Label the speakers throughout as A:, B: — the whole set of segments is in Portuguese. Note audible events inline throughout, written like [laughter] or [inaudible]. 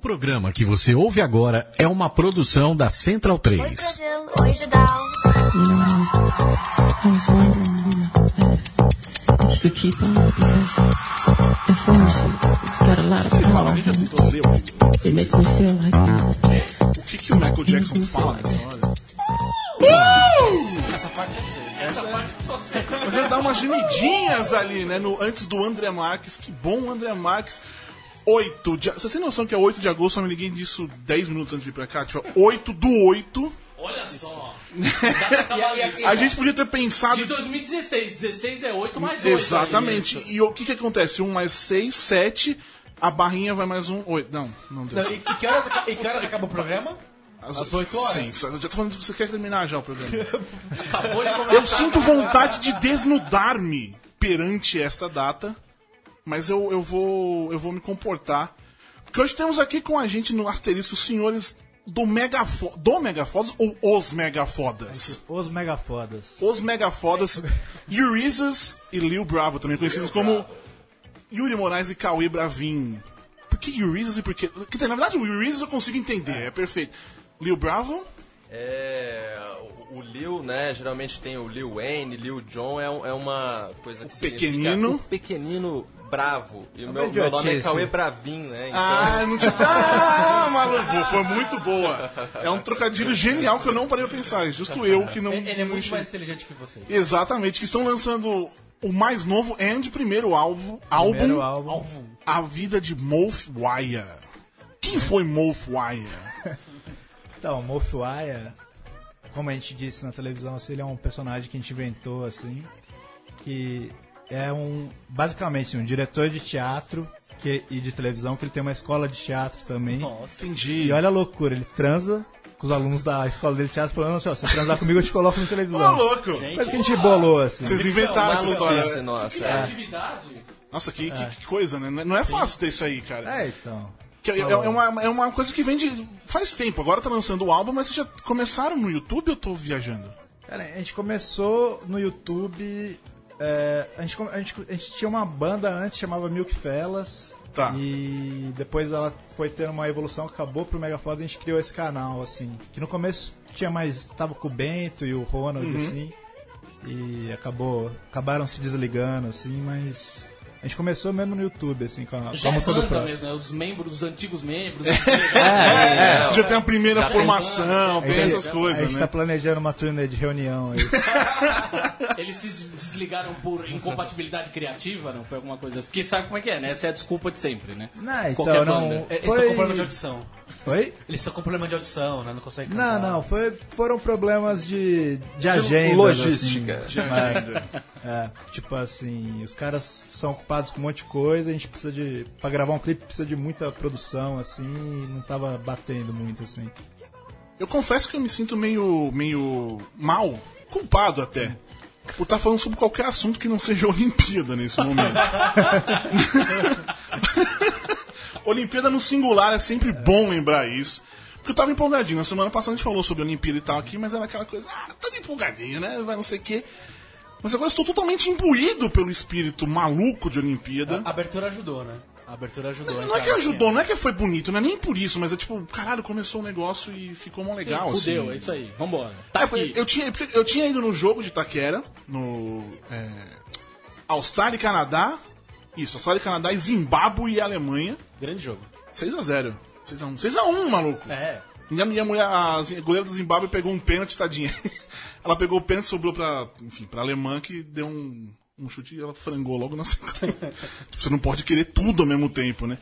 A: O programa que você ouve agora é uma produção da Central 3.
B: Oi, Brasil. Oi, Judal.
C: You know, I was, I was wondering, you know, if, if you could keep on because the pharmacy it's got a lot of power.
D: Família do Toledo.
C: It makes me feel like uh,
D: O que, que o Michael Jackson fala nessa hora?
E: Essa parte é feia. Essa parte que só sei.
D: Mas ele dá umas gemidinhas ali, né? No, antes do André Marques. Que bom, André Marques. 8 de. Você tem noção que é 8 de agosto? Eu me liguei disso 10 minutos antes de vir pra cá? Tipo, 8 do 8.
E: Olha só. [laughs]
D: A gente podia ter pensado.
E: De 2016. 16 é 8 mais 8.
D: Exatamente.
E: aí, isso.
D: E o que que acontece? 1 mais 6, 7. A barrinha vai mais um. 8. Não, não deu.
F: Não, e, e que horas, e que horas acaba o programa? às 8 horas?
D: Sim, eu já tô falando que você quer terminar já o programa. [laughs]
E: Acabou de começar.
D: Eu sinto vontade de desnudar-me perante esta data, mas eu, eu, vou, eu vou me comportar. Porque hoje temos aqui com a gente no asterisco os senhores do Megafo do Megafodas ou os Megafodas?
F: Os megafodas.
D: Os Megafodas, [laughs] Eurizas e Lil Bravo, também conhecidos como Yuri Moraes e Cauê Bravin. Por que Eurizas e por que... Quer dizer, na verdade o Eurizas eu consigo entender, é perfeito. Lil Bravo?
G: É, o- o Lil, né? Geralmente tem o Lil Wayne, Lil John, é, um- é uma coisa que significa
D: pequenino.
G: o pequenino bravo. E o
F: uma
G: meu, meu nome é. Cauê Bravin, né? Então,
D: Ah, não tinha. [laughs] Ah, maluco, foi muito boa. É um trocadilho genial que eu não parei pra pensar. É Justo eu que não.
F: Ele é muito mais inteligente que você.
D: Exatamente, que estão lançando o mais novo and primeiro álbum, álbum,
F: Primeiro álbum.
D: A Vida de Moff Wire. Quem foi Moff Wire? [laughs]
F: Então, o Moff Wire, como a gente disse na televisão, assim, ele é um personagem que a gente inventou, assim, que é um, basicamente, um diretor de teatro que, e de televisão, que ele tem uma escola de teatro também.
D: Entendi.
F: E olha a loucura, ele transa com os alunos da escola dele de teatro, falando assim, ó, se você transar comigo eu te coloco na
D: Ô,
F: televisão.
D: louco!
F: Mas que a gente bolou, assim.
D: Vocês inventaram essa história.
G: nossa. é.
E: Criatividade.
D: Nossa, que, que- que coisa, né? Não é fácil ter isso aí, cara.
F: É, então.
D: Que é, é uma, é uma coisa que vem de. faz tempo. Agora tá lançando o álbum, mas vocês já começaram no YouTube ou eu tô viajando?
F: Cara, a gente começou no YouTube. é, a, gente, a, gente, a gente tinha uma banda antes, chamava Milk Fellas.
D: Tá.
F: E depois ela foi tendo uma evolução, acabou pro Megafoda e a gente criou esse canal, assim. Que no começo tinha mais. Tava com o Bento e o Ronald,
D: Uhum.
F: assim. E acabou. Acabaram se desligando, assim, mas. A gente começou mesmo no YouTube, assim, com a, com
E: Já
F: a
E: é
F: música do Pro.
E: mesmo, né? Os membros, os antigos membros. [laughs]
D: É, já tem a primeira formação,
F: A
D: tem
F: gente-
D: essas
F: A
D: coisas,
F: gente
D: né?
F: tá planejando uma turnê de reunião aí. [laughs]
E: Eles se desligaram por incompatibilidade criativa, não foi alguma coisa assim? Porque sabe como é que é, né? Essa é a desculpa de sempre, né?
F: Não,
E: Qualquer
F: então não.
E: banda.
H: Eles
F: Foi-
H: estão com problema de audição.
F: Oi?
H: Eles estão com problema de audição, né? Não conseguem
F: Não,
H: cantar.
F: não, foi, foram problemas de, de agenda.
G: logística.
F: Assim,
D: De agenda. [laughs]
F: É, tipo assim, os caras são ocupados com um monte de coisa, a gente precisa de. Pra gravar um clipe precisa de muita produção, assim, e não tava batendo muito, assim.
D: Eu confesso que eu me sinto meio, meio mal, culpado até, por estar falando sobre qualquer assunto que não seja [laughs] Olimpíada nesse momento. [laughs] Olimpíada no singular é sempre bom lembrar isso. Porque eu tava empolgadinho. Na semana passada a gente falou sobre Olimpíada e tal aqui, mas era aquela coisa, ah, tá empolgadinho, né? Vai não sei o quê. Mas agora estou totalmente imbuído pelo espírito maluco de Olimpíada.
H: A abertura ajudou, né? A abertura ajudou.
D: Não é que ajudou, não é que foi bonito, não é nem por isso, mas é tipo, caralho, começou o negócio e ficou mó legal.
E: Fudeu,
D: assim.
E: é isso aí. Vambora. Tá
D: É. Eu tinha, eu tinha ido no jogo de Itaquera, no é, Austrália e Canadá. Isso, Austrália e Canadá e Zimbábue e Alemanha.
E: Grande jogo.
D: 6x0. 6x1. 6x1, maluco.
H: É.
D: E a minha mulher, a goleira do Zimbábue, pegou um pênalti, tadinha. [laughs] Ela pegou o pênalti, sobrou pra, enfim, pra alemã que deu um, um chute e ela frangou logo na [laughs] sequência. você não pode querer tudo ao mesmo tempo, né?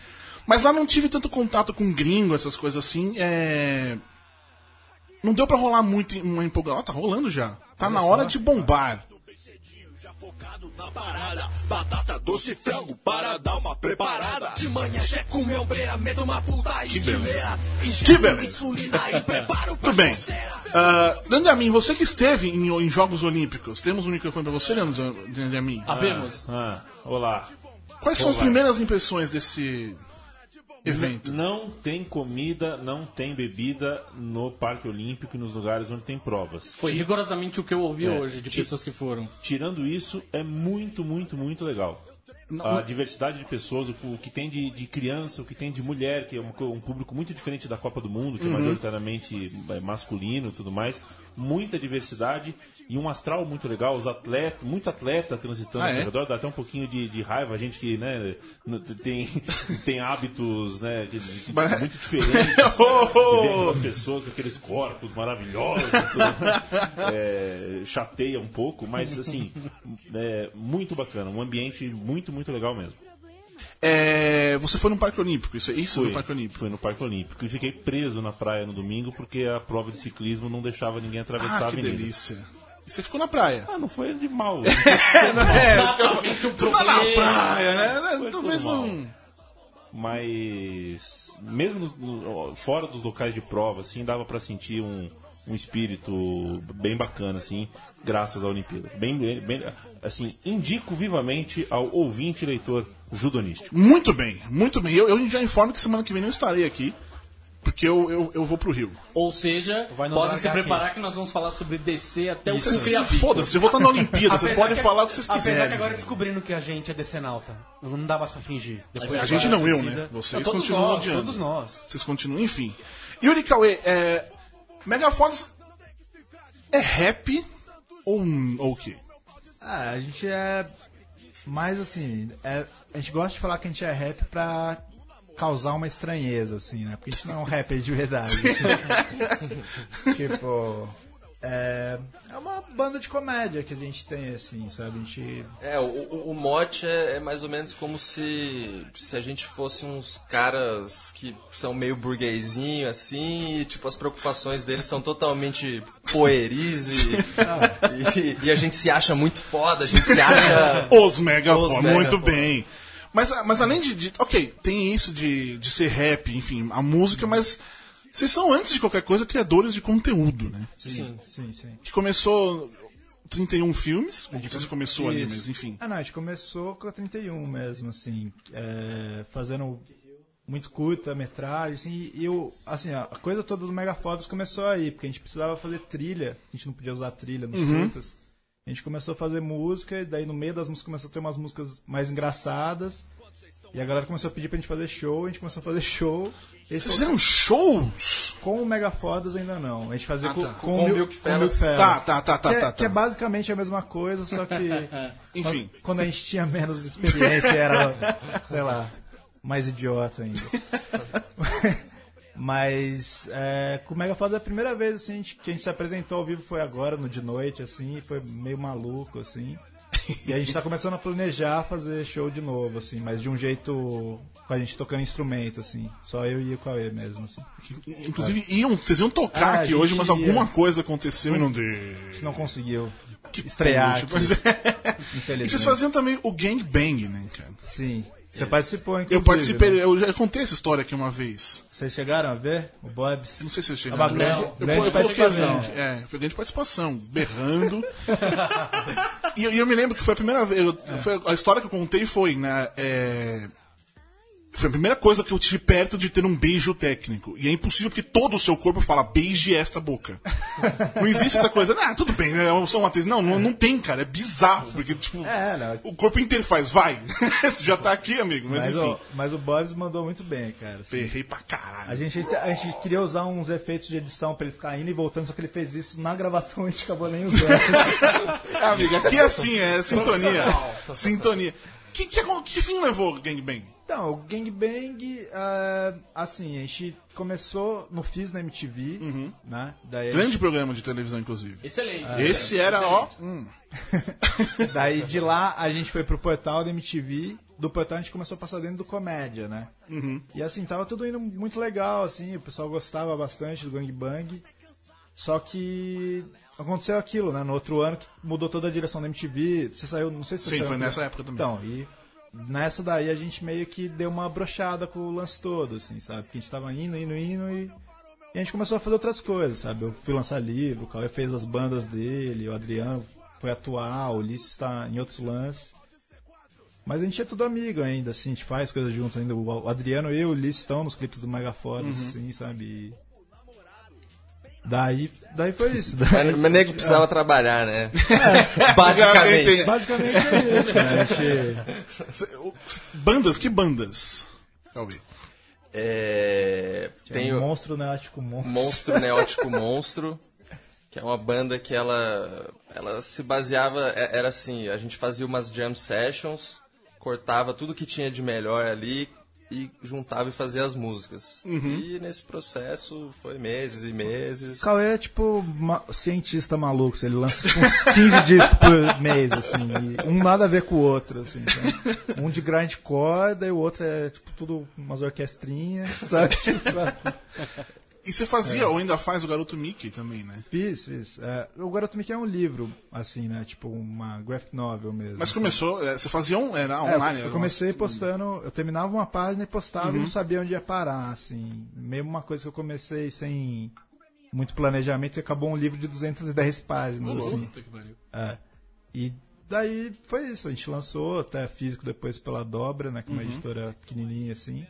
D: Mas lá não tive tanto contato com gringo, essas coisas assim. É... Não deu pra rolar muito uma empolgação. Ó, tá rolando já. Tá na hora de bombar.
I: Na parada. Batata doce frango para dar uma preparada. De manhã já comeu breira, medo uma puta estileira.
D: Que beleza.
I: Insulina e [laughs] preparo pra
D: Tudo bem. Uh, Dandamin, você que esteve em, em Jogos Olímpicos, temos um microfone pra você, Leandro Dandamin?
E: Abemos.
J: Ah, olá.
D: Quais são as
J: Olá.
D: primeiras impressões desse evento?
J: Não tem comida, não tem bebida no Parque Olímpico e nos lugares onde tem provas.
E: Foi rigorosamente o que eu ouvi
J: É.
E: hoje de pessoas que foram.
J: Tirando isso, é muito, muito, muito legal. a diversidade de pessoas, o, o que tem de, de criança, o que tem de mulher, que é um, um público muito diferente da Copa do Mundo, que
D: Uhum.
J: é majoritariamente é, masculino e tudo mais. Muita diversidade e um astral muito legal, os atletas, muito atleta transitando
D: Ah, é?
J: redor, dá até um pouquinho de, de raiva, a gente que né, tem, [laughs] tem hábitos né,
D: Mas-
J: muito diferentes, [laughs]
D: Oh!
J: e vendo as pessoas com aqueles corpos maravilhosos, tudo, [laughs] é, chateia um pouco, mas assim, é muito bacana, um ambiente muito, muito legal mesmo.
D: É, você foi no Parque Olímpico, isso, isso
J: Fui,
D: no Parque Olímpico.
J: fui no Parque Olímpico e fiquei preso na praia no domingo porque a prova de ciclismo não deixava ninguém atravessar
D: Ah,
J: a
D: que delícia. Você ficou na praia.
J: Ah, não foi de mal. [laughs]
E: Exatamente o
D: Você tá na
E: problema.
D: praia, né?
J: Foi
D: Talvez
J: tudo mal.
D: não.
J: mas mesmo no- fora dos locais de prova, assim, dava pra sentir um, um espírito bem bacana, assim, graças à Olimpíada. Bem, bem, bem- assim, indico vivamente ao ouvinte e leitor judonístico.
D: Muito bem, muito bem. Eu, eu já informo que semana que vem não estarei aqui, porque eu, eu, eu vou pro Rio.
E: Ou seja, podem se preparar que nós vamos falar sobre DC até o
D: Vocês
E: fim
D: foda-se, eu vou estar na Olimpíada, vocês
H: Apesar
D: podem
H: que-
D: falar o que vocês
H: Apesar
D: quiserem.
H: que agora descobrindo que a gente é decenalta. Não dá mais pra fingir. Depois
D: A gente não, eu,
H: torcidas-
D: né? Vocês
H: Não,
D: continuam
H: nós,
D: odiando.
H: todos nós.
D: Vocês continuam, enfim. Yuri Cauê, é, Megafones é rap ou, ou o quê?
F: Ah, a gente é mais assim, é- a gente gosta de falar que a gente é rap pra causar uma estranheza, assim, né? Porque a gente não é um rapper de verdade. [laughs] tipo, é, é uma banda de comédia que a gente tem, assim, sabe? A gente
G: É, o, o, o mote é, é mais ou menos como se, se a gente fosse uns caras que são meio burguesinho, assim, e tipo, as preocupações deles são totalmente pueris e, e, e a gente se acha muito foda, a gente se acha...
D: Os Megafones,
G: Os
D: muito bem. Mas, mas além de, de- Ok, tem isso de, de ser rap, enfim, a música, mas vocês são, antes de qualquer coisa, criadores de conteúdo, né?
G: Sim.
F: sim, sim.
D: Que começou 31 filmes, ou vocês começou ali,
F: Isso.
D: mas enfim.
F: Ah, não, a gente começou com a 31 mesmo, assim, é, fazendo muito curta metragem, assim, e eu, assim, a coisa toda do Megafodas começou aí, porque a gente precisava fazer trilha, a gente não podia usar trilha nos curtas. A gente começou a fazer música, e daí no meio das músicas começou a ter umas músicas mais engraçadas. E a galera começou a pedir pra gente fazer show, a gente começou a fazer show. Eles
D: Vocês fizeram shows?
F: com o Megafodas ainda não. A gente fazia
D: Ah,
F: com,
D: tá.
F: com,
G: Com
F: o
G: o
F: Mil-
G: Milk Fellas.
D: Tá, tá, tá, tá,
F: que, é,
D: tá,
F: que é
D: tá.
F: basicamente a mesma coisa, só que [laughs]
D: Enfim.
F: quando, quando a gente tinha menos experiência era, sei lá, mais idiota ainda. [laughs] Mas é, com o Megafoda é a primeira vez assim, a gente- que a gente se apresentou ao vivo foi agora, no de noite, assim, foi meio maluco, assim. E a gente tá começando a planejar fazer show de novo, assim, mas de um jeito com a gente tocando instrumento, assim. Só eu e o Cauê mesmo, assim.
D: Inclusive, iam, vocês iam tocar
F: Ah,
D: aqui hoje, mas
F: ia.
D: alguma coisa aconteceu e não deu.
F: A gente não conseguiu
D: Que
F: estrear
D: poxa, pois é. [laughs] E vocês faziam também o Gang Bang, né, cara?
F: Sim. Você participou, inclusive.
D: Eu participei,
F: né?
D: eu já contei essa história aqui uma vez.
F: Vocês chegaram a ver o Bob's?
D: Não sei se vocês
F: É
D: chegaram.
F: uma grande,
D: eu,
F: grande
D: eu, eu
F: participação.
D: É, foi grande participação, berrando. [laughs] e, eu- e eu me lembro que foi a primeira vez. eu- foi a história que eu contei foi, né? é, foi a primeira coisa que eu tive perto de ter um beijo técnico. E é impossível porque todo o seu corpo fala beije esta boca. Não existe essa coisa, ah, tudo bem, né? Eu sou uma atriz. Não, não, não tem, cara. É bizarro. Porque, tipo,
F: É, não.
D: o corpo inteiro faz, vai. [laughs] Você já tá aqui, amigo. Mas,
F: Mas,
D: enfim.
F: o, mas o Bob's mandou muito bem, cara. assim.
D: Errei pra caralho.
F: A gente, a gente queria usar uns efeitos de edição pra ele ficar indo e voltando, só que ele fez isso na gravação e [laughs] a gente acabou nem usando. [laughs]
D: Ah, amigo, aqui é assim, é sintonia. Sintonia. Que, que, que fim levou o Gangbang?
F: Então, o Gangbang, ah, assim, a gente começou no Fiz na MTV, né? Daí,
D: Grande programa de televisão, inclusive.
E: Excelente.
D: Esse era, ó. hum.
F: gente- [laughs] daí [laughs] de lá a gente foi pro portal da MTV. Do portal a gente começou a passar dentro do comédia, né? E assim, tava tudo indo muito legal, assim, o pessoal gostava bastante do Gangbang. Só que aconteceu aquilo, né? No outro ano que mudou toda a direção da MTV. Você saiu, não sei se você
D: Sim,
F: saiu
D: foi nessa época também.
F: Então, e nessa daí a gente meio que deu uma brochada com o lance todo, assim, sabe? Porque a gente tava indo, indo, indo e, e a gente começou a fazer outras coisas, sabe? Eu fui lançar livro, o Cauê fez as bandas dele, o Adriano foi atuar, o Ulisses está em outros lances. Mas a gente é tudo amigo ainda, assim, a gente faz coisas juntos ainda. O Adriano e o Ulisses estão nos clipes do Megafoda, assim, sabe? E Daí, daí foi isso. Daí,
G: Mas, mas nego precisava trabalhar, né? [laughs]
D: Basicamente.
G: Basicamente.
F: basicamente é isso. Né?
D: Bandas, que bandas? Calvi.
G: É,
F: tem um
G: o
F: monstro neótico monstro.
G: Monstro Neótico Monstro, que é uma banda que ela, ela se baseava, é- era assim, a gente fazia umas jam sessions, cortava tudo que tinha de melhor ali e juntava e fazia as músicas. E nesse processo foi meses e meses.
F: O Cauê é tipo ma- cientista maluco, ele lança tipo, uns [laughs] 15 discos por mês, assim, e um nada a ver com o outro, assim. então, um de grindcore, daí o outro é tipo tudo umas orquestrinhas, sabe? [laughs]
D: E você fazia, ou ainda faz, o Garoto Mickey também, né?
F: fiz, fiz. É, o Garoto Mickey é um livro, assim, né? Tipo uma graphic novel mesmo.
D: Mas
F: assim.
D: começou, é, você fazia um, era
F: É,
D: online?
F: eu
D: era
F: comecei postando, eu terminava uma página e postava e não sabia onde ia parar, assim. Mesmo uma coisa que eu comecei sem muito planejamento e acabou um livro de 210 páginas, assim.
E: Puta que pariu.
F: É. E daí foi isso, a gente lançou até físico depois pela Dobra, né, que é uma editora pequenininha assim.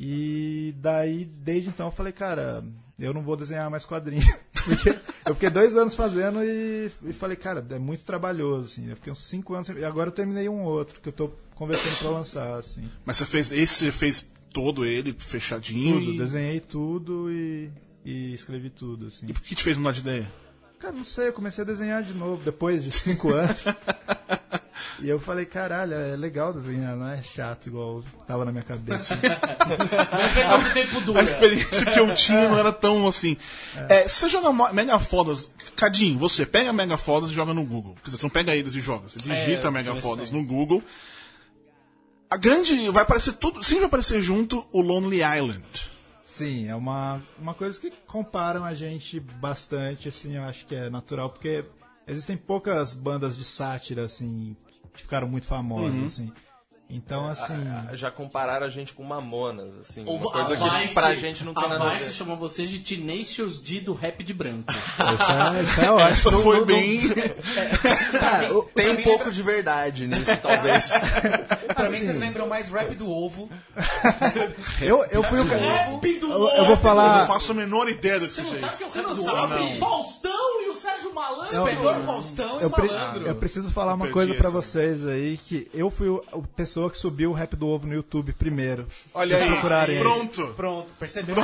F: E daí, desde então, eu falei, cara, eu não vou desenhar mais quadrinho. [laughs] Porque eu fiquei dois anos fazendo e, e falei, cara, é muito trabalhoso, assim. Eu fiquei uns cinco anos, e agora eu terminei um outro, que eu tô conversando pra lançar, assim.
D: Mas você fez, esse você fez todo ele, fechadinho?
F: Tudo,
D: e...
F: desenhei tudo e, e escrevi tudo, assim.
D: E por que te fez mudar de ideia?
F: Cara, não sei, eu comecei a desenhar de novo depois de cinco anos. [laughs] E eu falei, caralho, é legal desenhar, não é chato igual tava na minha cabeça. [laughs]
D: A
E: dura.
D: experiência que eu tinha não era tão assim. É, se você joga Mega Fodas, Cadinho, você pega Mega Fodas e joga no Google. Quer dizer, você não pega eles e joga. Você digita
H: É,
D: Mega
H: sim,
D: Fodas
H: sim.
D: no Google. A grande. Vai aparecer tudo. Sempre vai aparecer junto o Lonely Island.
F: Sim, é uma, uma coisa que comparam a gente bastante, assim, eu acho que é natural, porque existem poucas bandas de sátira, assim, que ficaram muito famosas, assim. Então, assim...
G: Ah, Já compararam a gente com Mamonas, assim,
E: Ou
G: uma coisa
E: a
G: que
E: Vice-
G: pra gente não tem
E: a
G: nada a
E: Vice chama vocês de Tenacious D do rap de branco.
F: Isso é, isso é ótimo.
D: Essa foi bem. [laughs]
G: Tem um pouco de verdade nisso, [laughs] talvez.
H: Pra mim, vocês lembram mais rap do ovo. [laughs]
F: Eu, eu fui o cara...
E: Rap do
F: Eu, eu vou
D: Eu
F: falar...
D: não faço a menor ideia do que
E: Você não
D: seja
E: sabe
D: isso.
E: que é o
H: Você não sabe?
E: ovo?
H: Não.
E: Faustão e o Sérgio Malandro.
H: Inspetor Faustão e
F: Eu, pre-
H: Malandro.
F: eu preciso falar uma coisa pra vocês aí, que eu fui o- a pessoa que subiu o Rap do Ovo no YouTube primeiro.
D: Olha
F: Vocês
D: aí.
F: procurarem aí.
D: Pronto.
H: Pronto, percebeu?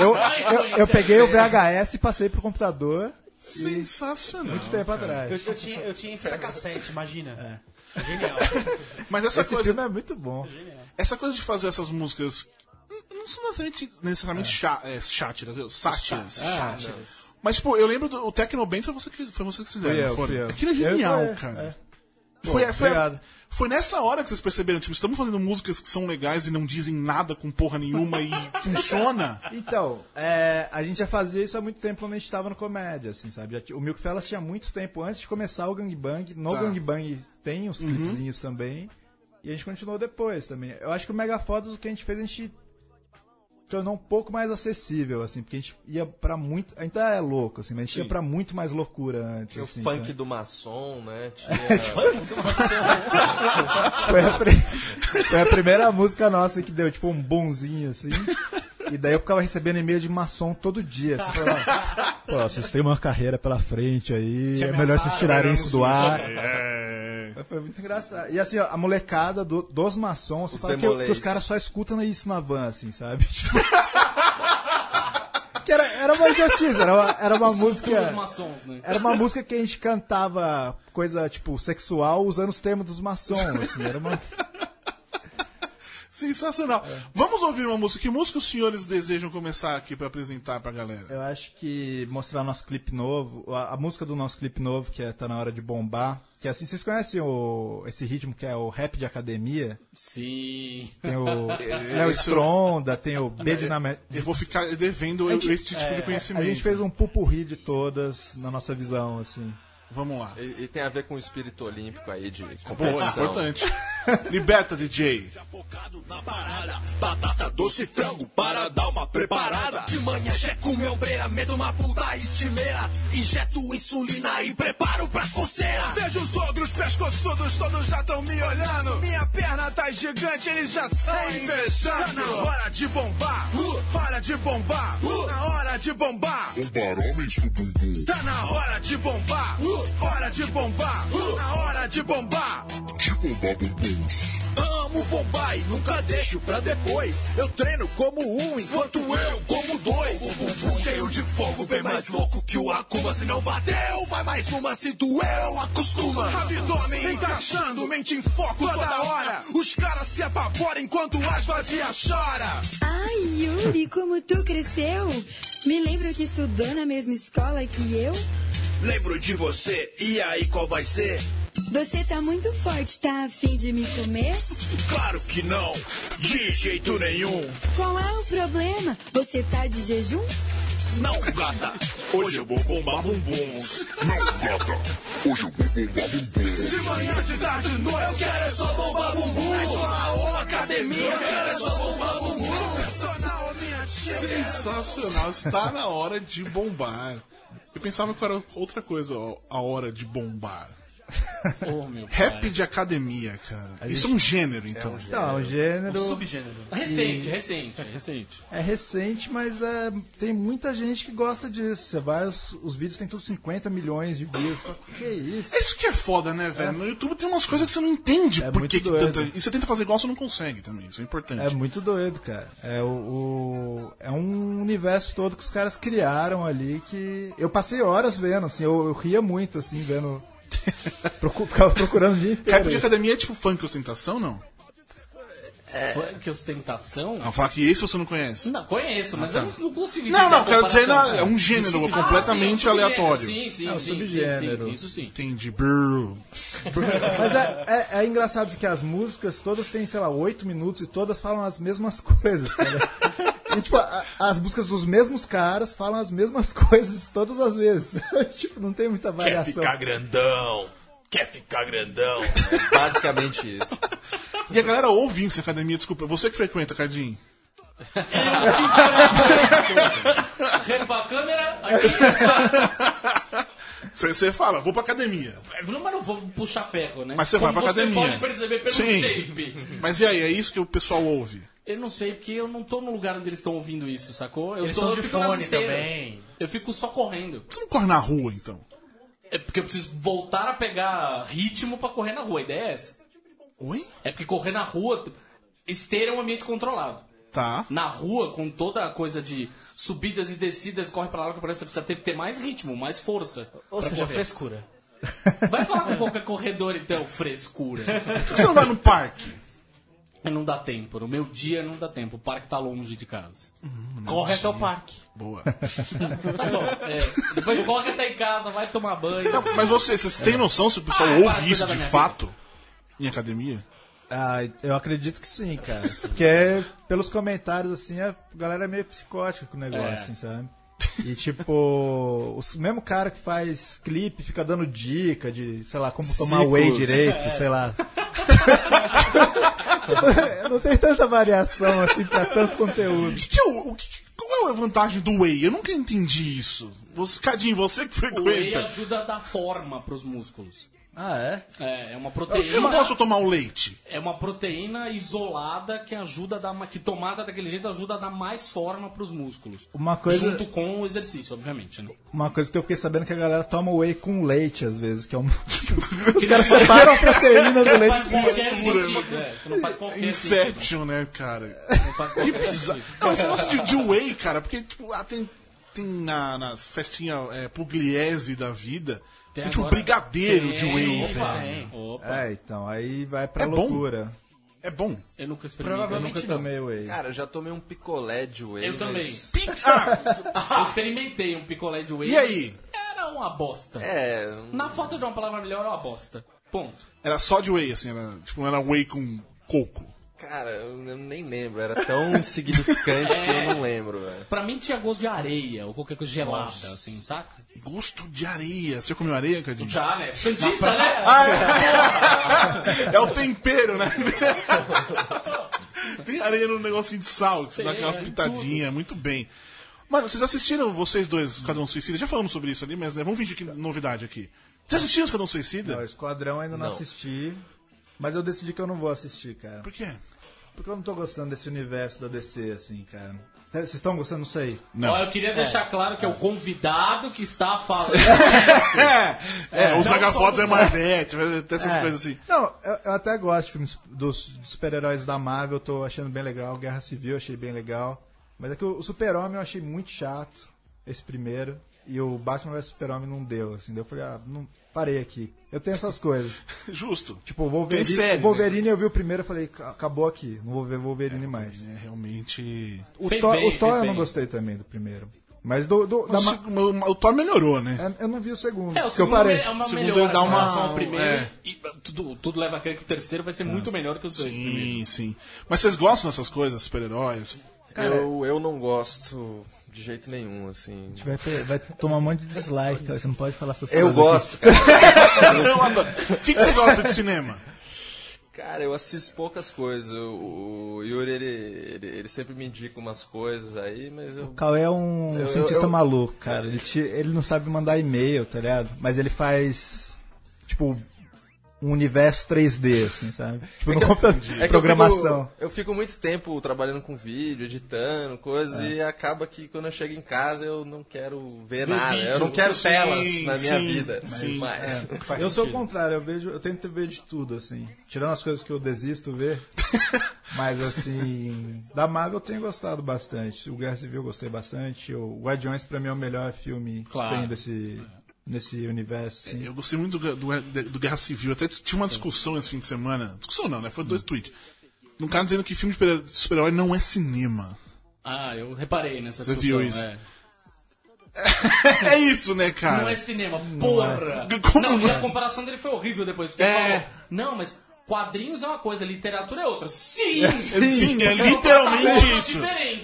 F: Eu, eu, eu peguei o VHS e passei pro computador
D: Sensacional.
F: muito tempo atrás.
H: Eu, eu tinha, eu tinha em fita cassete, imagina. Genial. [laughs]
D: Mas essa
F: Esse
D: coisa.
F: filme é muito bom.
D: Essa coisa de fazer essas músicas. Não são necessariamente, necessariamente chá- é, sátiras, eu- sátiras. Mas, pô, eu lembro do o Tecno Band foi você que, foi você que fizeram,
F: Fui eu,
D: foi?
F: eu.
D: Aquilo é genial,
F: Eu- é,
D: cara.
F: é.
D: Foi,
F: Pô,
D: foi,
F: obrigado.
D: Foi nessa hora que vocês perceberam, tipo, estamos fazendo músicas que são legais e não dizem nada com porra nenhuma e [laughs] funciona.
F: Então, é, a gente já fazia isso há muito tempo quando a gente tava no comédia, assim, sabe? O Milk Fellas tinha muito tempo antes de começar o Gangbang. No
D: Tá.
F: Gangbang tem os clipezinhos também. E a gente continuou depois também. Eu acho que o Mega Fodas, o que a gente fez, a gente tornou um pouco mais acessível, assim, porque a gente ia pra muito. Ainda é louco, assim, mas a gente ia pra muito mais loucura antes.
G: Tinha o
F: assim,
G: funk
F: sabe?
G: do maçom, né? Tinha... [laughs]
F: Foi a, pri- [laughs] foi a primeira música nossa que deu, tipo, um bonzinho, assim. E daí eu ficava recebendo e-mail de maçom todo dia. Assim, falando, Pô, vocês têm uma carreira pela frente aí, é melhor vocês tirarem isso do ar.
D: É.
F: Foi muito engraçado. E assim, ó, a molecada do- dos maçons, você
G: Os
F: fala que, que os caras só escutam isso na van, assim, sabe? [laughs] Tipo, que era, era uma idiotice, era uma, era uma música...
E: maçons, né?
F: Era uma música que a gente cantava coisa, tipo, sexual usando os termos dos maçons, assim, era uma...
D: Sensacional. Vamos ouvir uma música. Que música os senhores desejam começar aqui pra apresentar pra galera?
F: Eu acho que mostrar o nosso clipe novo, a, a música do nosso clipe novo, que é Tá Na Hora de Bombar, que é assim, vocês conhecem o, esse ritmo que é o rap de academia?
E: Sim.
F: Tem o [laughs] Léo
D: isso-
F: Stronda, tem o B de Dinamite.
D: Eu vou ficar devendo
F: A gente-
D: esse tipo de
F: A
D: conhecimento.
F: gente fez um pupurri de todas na nossa visão, assim.
D: Vamos lá.
G: E, e tem a ver com o espírito olímpico aí de
D: Boa,
G: competição.
D: importante. [laughs] Liberta, DJ.
I: Focado na parada, batata doce frango para dar uma preparada. De manhã checo meu ombreira, meto uma puta estimeira. Injeto insulina e preparo pra coceira.
B: Vejo os ogros pescoçudos, todos já tão me olhando. Minha perna tá gigante, eles já tão invejando. Tá na hora de bombar, hora de bombar, na hora de bombar.
K: Bombar homens do bumbum.
B: Tá na hora de bombar, hora de bombar, na hora de bombar.
K: De bombar bumbuns.
I: Amo bombar e nunca deixo pra depois. Eu treino como um, enquanto eu como dois. O bumbum cheio de fogo, bem mais louco que o Akuma. Se não bateu, vai mais uma, se doeu, acostuma.
B: Abdômen encaixando, mente em foco toda hora. Os caras se apavoram enquanto as vadia chora.
L: Ai, Yuri, como tu cresceu? Me lembro que estudou na mesma escola que eu.
I: Lembro de você, e aí qual vai ser?
L: Você tá muito forte, tá a fim de me comer?
I: Claro que não, de jeito nenhum.
L: Qual é o problema? Você tá de jejum?
I: Não, gata, hoje eu vou bombar bumbuns.
K: Não, gata. Hoje eu vou bombar bumbum.
B: De manhã, de tarde, de noite,
I: Eu quero é só bombar bumbum. Escola ou academia, eu quero é só bombar bumbum.
B: personal, minha tia.
D: Sensacional, está na hora de bombar. Eu pensava que era outra coisa, a hora de bombar. [laughs]
E: Meu
D: Rap de academia, cara. Isso é um gênero, então.
F: Então, o gênero
H: Subgênero.
E: Recente, recente, recente.
F: é recente, mas é, tem muita gente que gosta disso. Você vai, os, os vídeos tem tudo 50 milhões de views. [laughs] Que isso?
D: É isso que é foda, né, velho? No YouTube tem umas coisas que você não entende
F: É
D: por
F: muito
D: que, que
F: doido.
D: tanta. E você tenta fazer igual, você não consegue também. Isso é importante.
F: É muito doido, cara. É, o, o- é um universo todo que os caras criaram ali que. Eu passei horas vendo, assim, eu, eu ria muito, assim, vendo. [laughs] Procu- ficava procurando o dia inteiro.
D: Rap de
F: isso.
D: academia é tipo funk ostentação, não?
E: Funk ostentação?
D: Ah, falar que esse você não conhece.
E: Não, conheço, mas eu não, não consigo
D: Não,
E: entender
D: não,
E: a
D: quero dizer,
E: comparação.
D: não, é um gênero
E: Ah,
D: completamente
E: sim, é um subgênero.
D: aleatório.
E: Sim, sim,
F: É um
E: sim, sim,
F: subgênero.
E: sim, sim, isso sim.
D: Entendi. Brrr. [laughs]
F: Mas é, é, é engraçado que as músicas todas têm, sei lá, oito minutos e todas falam as mesmas [laughs] coisas, cara. E, tipo, a- as músicas dos mesmos caras falam as mesmas [laughs] coisas todas as vezes. [laughs] tipo, não tem muita variação.
G: grandão. Quer ficar grandão. É [laughs] basicamente isso.
D: E a galera ouve isso, academia, desculpa. Você que frequenta, Cardinho.
E: Rede pra câmera, aqui.
D: Você, você fala, vou pra academia.
E: Não, mas não vou puxar ferro, né?
D: Mas você vai pra academia.
E: Você pode perceber pelo
D: Sim.
E: shape.
D: Mas e aí, é isso que o pessoal ouve?
E: Eu não sei, porque eu não tô no lugar onde eles estão ouvindo isso, sacou? Eu
H: Eles
E: tô,
H: de fone também.
E: Eu fico só correndo.
D: Você não corre na rua, então?
E: É porque eu preciso voltar a pegar ritmo pra correr na rua. A ideia é essa.
D: Oi?
E: É porque correr na rua, esteira é um ambiente controlado.
D: Tá.
E: Na rua, com toda a coisa de subidas e descidas, corre pra lá, corre pra lá, você precisa ter, ter mais ritmo, mais força.
H: Ou seja,
E: correr.
H: frescura.
E: Vai falar com qualquer corredor, então, frescura.
D: Por que você não vai no parque?
E: Não dá tempo. No meu dia não dá tempo. O parque tá longe de casa.
H: Corre até o parque.
D: Boa. [laughs]
E: Tá bom. É. Depois corre até em casa, vai tomar banho.
D: Não, mas você, vocês têm noção se o pessoal
E: Ah, de
D: ouve
E: cuidar
D: isso de fato? Em academia?
F: Ah, eu acredito que sim, cara. Porque pelos comentários, assim, a galera é meio psicótica com o negócio,
E: É.
F: assim, sabe? E tipo, o mesmo cara que faz clipe fica dando dica de, sei lá, como tomar
D: Ciclos.
F: whey direito, [laughs] sei lá. Tipo, não tem tanta variação assim pra tanto conteúdo.
D: Que que é o- o que- qual é a vantagem do whey? Eu nunca entendi isso. Você, Cadinho, você que
E: O whey
D: frequenta.
E: ajuda a dar forma pros músculos.
F: Ah, é?
E: É, é uma
D: Eu
E: proteína.
D: não posso tomar o leite.
E: É uma proteína isolada que ajuda a dar uma, que tomada daquele jeito ajuda a dar mais forma pros músculos.
F: Uma coisa,
E: Junto com o exercício, obviamente, né?
F: uma coisa que eu fiquei sabendo é que a galera toma whey com leite, às vezes, que é um... [laughs] Os caras separam a [laughs] proteína do leite.
E: qualquer sentido, é. que Não faz qualquer sentido.
D: Inception, né, cara?
E: Não faz
D: Que bizarro. Não, esse negócio de, de whey, cara, porque tipo, ah, tem, tem na- nas festinhas é, pugliese da vida, tem, tipo
E: agora-
D: brigadeiro de
E: Tem,
D: whey,
E: opa,
D: velho.
E: tem. Opa.
F: É, então, aí vai pra
D: É bom?
F: loucura.
D: É bom.
E: Eu nunca experimentei.
F: Eu
H: Provavelmente
F: nunca
H: não.
F: tomei whey.
G: Cara, eu já tomei um picolé de whey.
E: Eu também.
G: mas- [laughs]
E: Eu experimentei um picolé de whey.
D: E aí?
E: Era uma bosta.
G: É.
E: Na falta de uma palavra melhor, era uma bosta. Ponto.
D: Era só de whey, assim, era, tipo, não era whey com coco.
G: Cara, eu nem lembro. Era tão [laughs] insignificante que eu não lembro, velho.
E: Pra mim tinha gosto de areia ou qualquer coisa gelada, assim, saca?
D: Gosto de areia. Você já comeu areia, Cadinho?
E: Já, né? Santista, né? [laughs]
D: É o tempero, né? [laughs] Tem areia no negocinho de sal, que você dá
E: Tem,
D: aquelas
E: é,
D: pitadinhas, muito bem. Mano, vocês assistiram, vocês dois, Esquadrão Suicida? Já falamos sobre isso ali, mas né, vamos fingir que novidade aqui. Vocês assistiram Esquadrão Suicida?
F: Não, o Esquadrão ainda não,
D: Não.
F: assisti, mas eu decidi que eu não vou assistir, cara.
D: Por quê?
F: Porque eu não tô gostando desse universo da DC, assim, cara. Vocês estão gostando? Não sei.
E: Ó, eu queria deixar claro que é o convidado que está falando. [laughs]
D: É, os
F: não
D: megafotos é. Marvete, essas
F: É.
D: coisas assim.
F: Não, eu, eu até gosto de filmes dos, dos super-heróis da Marvel, eu tô achando bem legal. Guerra Civil eu achei bem legal. Mas é que o, o Super-Homem eu achei muito chato, esse primeiro. E o Batman vs Super-Homem não deu, assim. daí Eu falei, ah, não, parei aqui. Eu tenho essas coisas. [laughs]
D: Justo.
F: Tipo, o Wolverine,
D: Tem série,
F: o Wolverine eu vi o primeiro e falei, "Ca- acabou aqui, não vou ver Wolverine mais.
D: É, realmente.
F: O
E: Fez
F: Thor,
E: bem,
F: o Thor
E: fez
F: eu não
E: bem.
F: gostei também do primeiro. Mas do. do da
D: O,
F: Ma-
D: se- o- o Thor melhorou, né?
F: eu não vi o segundo.
E: É, o
F: porque eu
E: segundo
F: parei.
E: é uma
D: O segundo
E: melhora
D: dá uma-
E: em relação ao primeiro.
D: é.
E: E tudo, tudo leva a crer que o terceiro vai ser muito melhor que os dois primeiros.
D: Sim, sim. Mas vocês gostam dessas coisas, super-heróis?
G: Eu, eu não gosto de jeito nenhum, assim.
F: A gente vai, ter- vai tomar um monte de dislike, cara. Você não pode falar essas
G: Eu
F: coisas
G: gosto, cara. [laughs]
D: Eu adoro. O que, que você gosta de cinema?
G: Cara, eu assisto poucas coisas. O, o Yuri, ele, ele, ele sempre me indica umas coisas aí, mas eu.
F: O Cauê é um
G: Eu-
F: cientista
G: eu-
F: maluco, cara. Ele, te- ele não sabe mandar e-mail, tá ligado? Mas ele faz, tipo, um universo 3D, assim, sabe? Tipo, no computador.
G: É que eu
F: programação.
G: fico- Eu fico, muito tempo trabalhando com vídeo, editando coisas,
F: É.
G: e acaba que quando eu chego em casa eu não quero ver,
D: Ver
G: nada.
D: vídeo.
G: eu não quero
D: Sim,
G: telas na minha
D: sim,
G: vida.
D: sim.
G: Mas,
F: É, [laughs] eu sou o contrário, eu vejo, eu tento ver de tudo, assim. Tirando as coisas que eu desisto ver. [laughs] Mas assim, da Marvel eu tenho gostado bastante. O Guerra Civil eu gostei bastante. O Guardiões pra mim é o melhor filme
E: Claro.
F: que tem desse, nesse universo, assim.
D: Eu gostei muito do, do, do Guerra Civil. Até tinha uma discussão esse fim de semana. Discussão não, né? Foi dois tweets. Um cara dizendo que filme de super- de super-herói não é cinema.
E: Ah, eu reparei nessa
D: Você
E: discussão.
D: viu isso?
E: é. [laughs]
D: é isso, né, cara?
E: Não é cinema, porra!
D: é. Como
E: não,
D: não
E: e
D: é?
E: a comparação dele foi horrível depois. Porque
D: É.
E: ele falou, não, mas quadrinhos é uma coisa, literatura é outra. Sim!
D: Sim, é
E: Porque são
D: literalmente isso.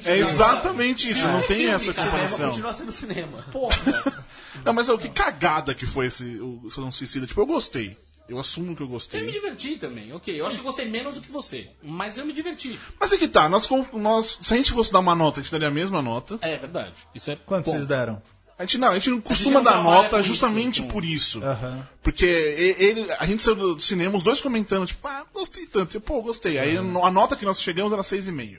D: É exatamente isso, não tem
E: filme,
D: essa
E: cara.
D: comparação.
H: Continua sendo cinema.
E: Porra!
D: Não, mas ó, que cagada que foi esse o Esquadrão Suicida. Tipo, eu gostei. Eu assumo que eu
E: Eu me
D: gostei.
E: diverti também, ok. Eu acho que eu gostei menos do que você, mas eu me diverti.
D: Mas é que tá, nós, nós, se a gente fosse dar uma nota, a gente daria a mesma nota.
E: É verdade. Isso é
F: Quanto
E: bom.
F: vocês deram?
D: A gente não, a gente não costuma
E: não
D: dar nota justamente
E: isso,
D: por isso.
F: Aham.
D: Porque ele, a gente saiu do cinema, os dois comentando, tipo, ah, gostei tanto. Eu, pô, gostei. Aí a nota que nós chegamos era 6,5.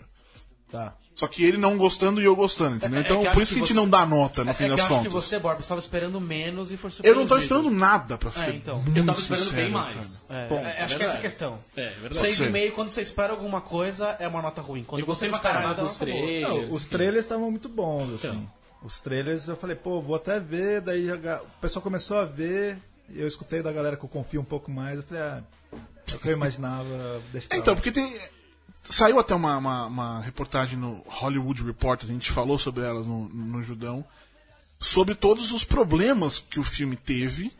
F: Tá.
D: Só que ele não gostando e eu gostando, entendeu?
H: É- é
D: Então,
H: que
D: por isso que
H: que
D: a gente
H: você-
D: não dá nota, no
H: É
D: fim
H: que
D: das
H: eu acho que
D: contas.
H: você, Bob, estava esperando menos e foi
D: Eu não tô
H: surpreendido.
D: esperando nada pra
H: É,
D: ser.
H: então.
D: muito
E: Eu tava esperando
D: sincero,
E: bem mais.
H: É,
E: Bom,
H: é,
E: é
H: acho que essa é a questão.
E: É, verdade.
H: Seis e meio, quando você espera alguma coisa, é uma nota ruim. Quando
E: gostei
H: você não espera nada,
E: dos
H: é
E: trailers.
F: Não, os trailers estavam muito bons, assim.
E: Então.
F: Os trailers eu falei, pô, vou até ver, daí já o pessoal começou a ver, e eu escutei da galera que eu confio um pouco mais, eu falei, ah, é o que eu imaginava,
D: É, Então, porque tem. Saiu até uma, uma, uma reportagem no Hollywood Reporter, a gente falou sobre elas no, no Judão, sobre todos os problemas que o filme teve.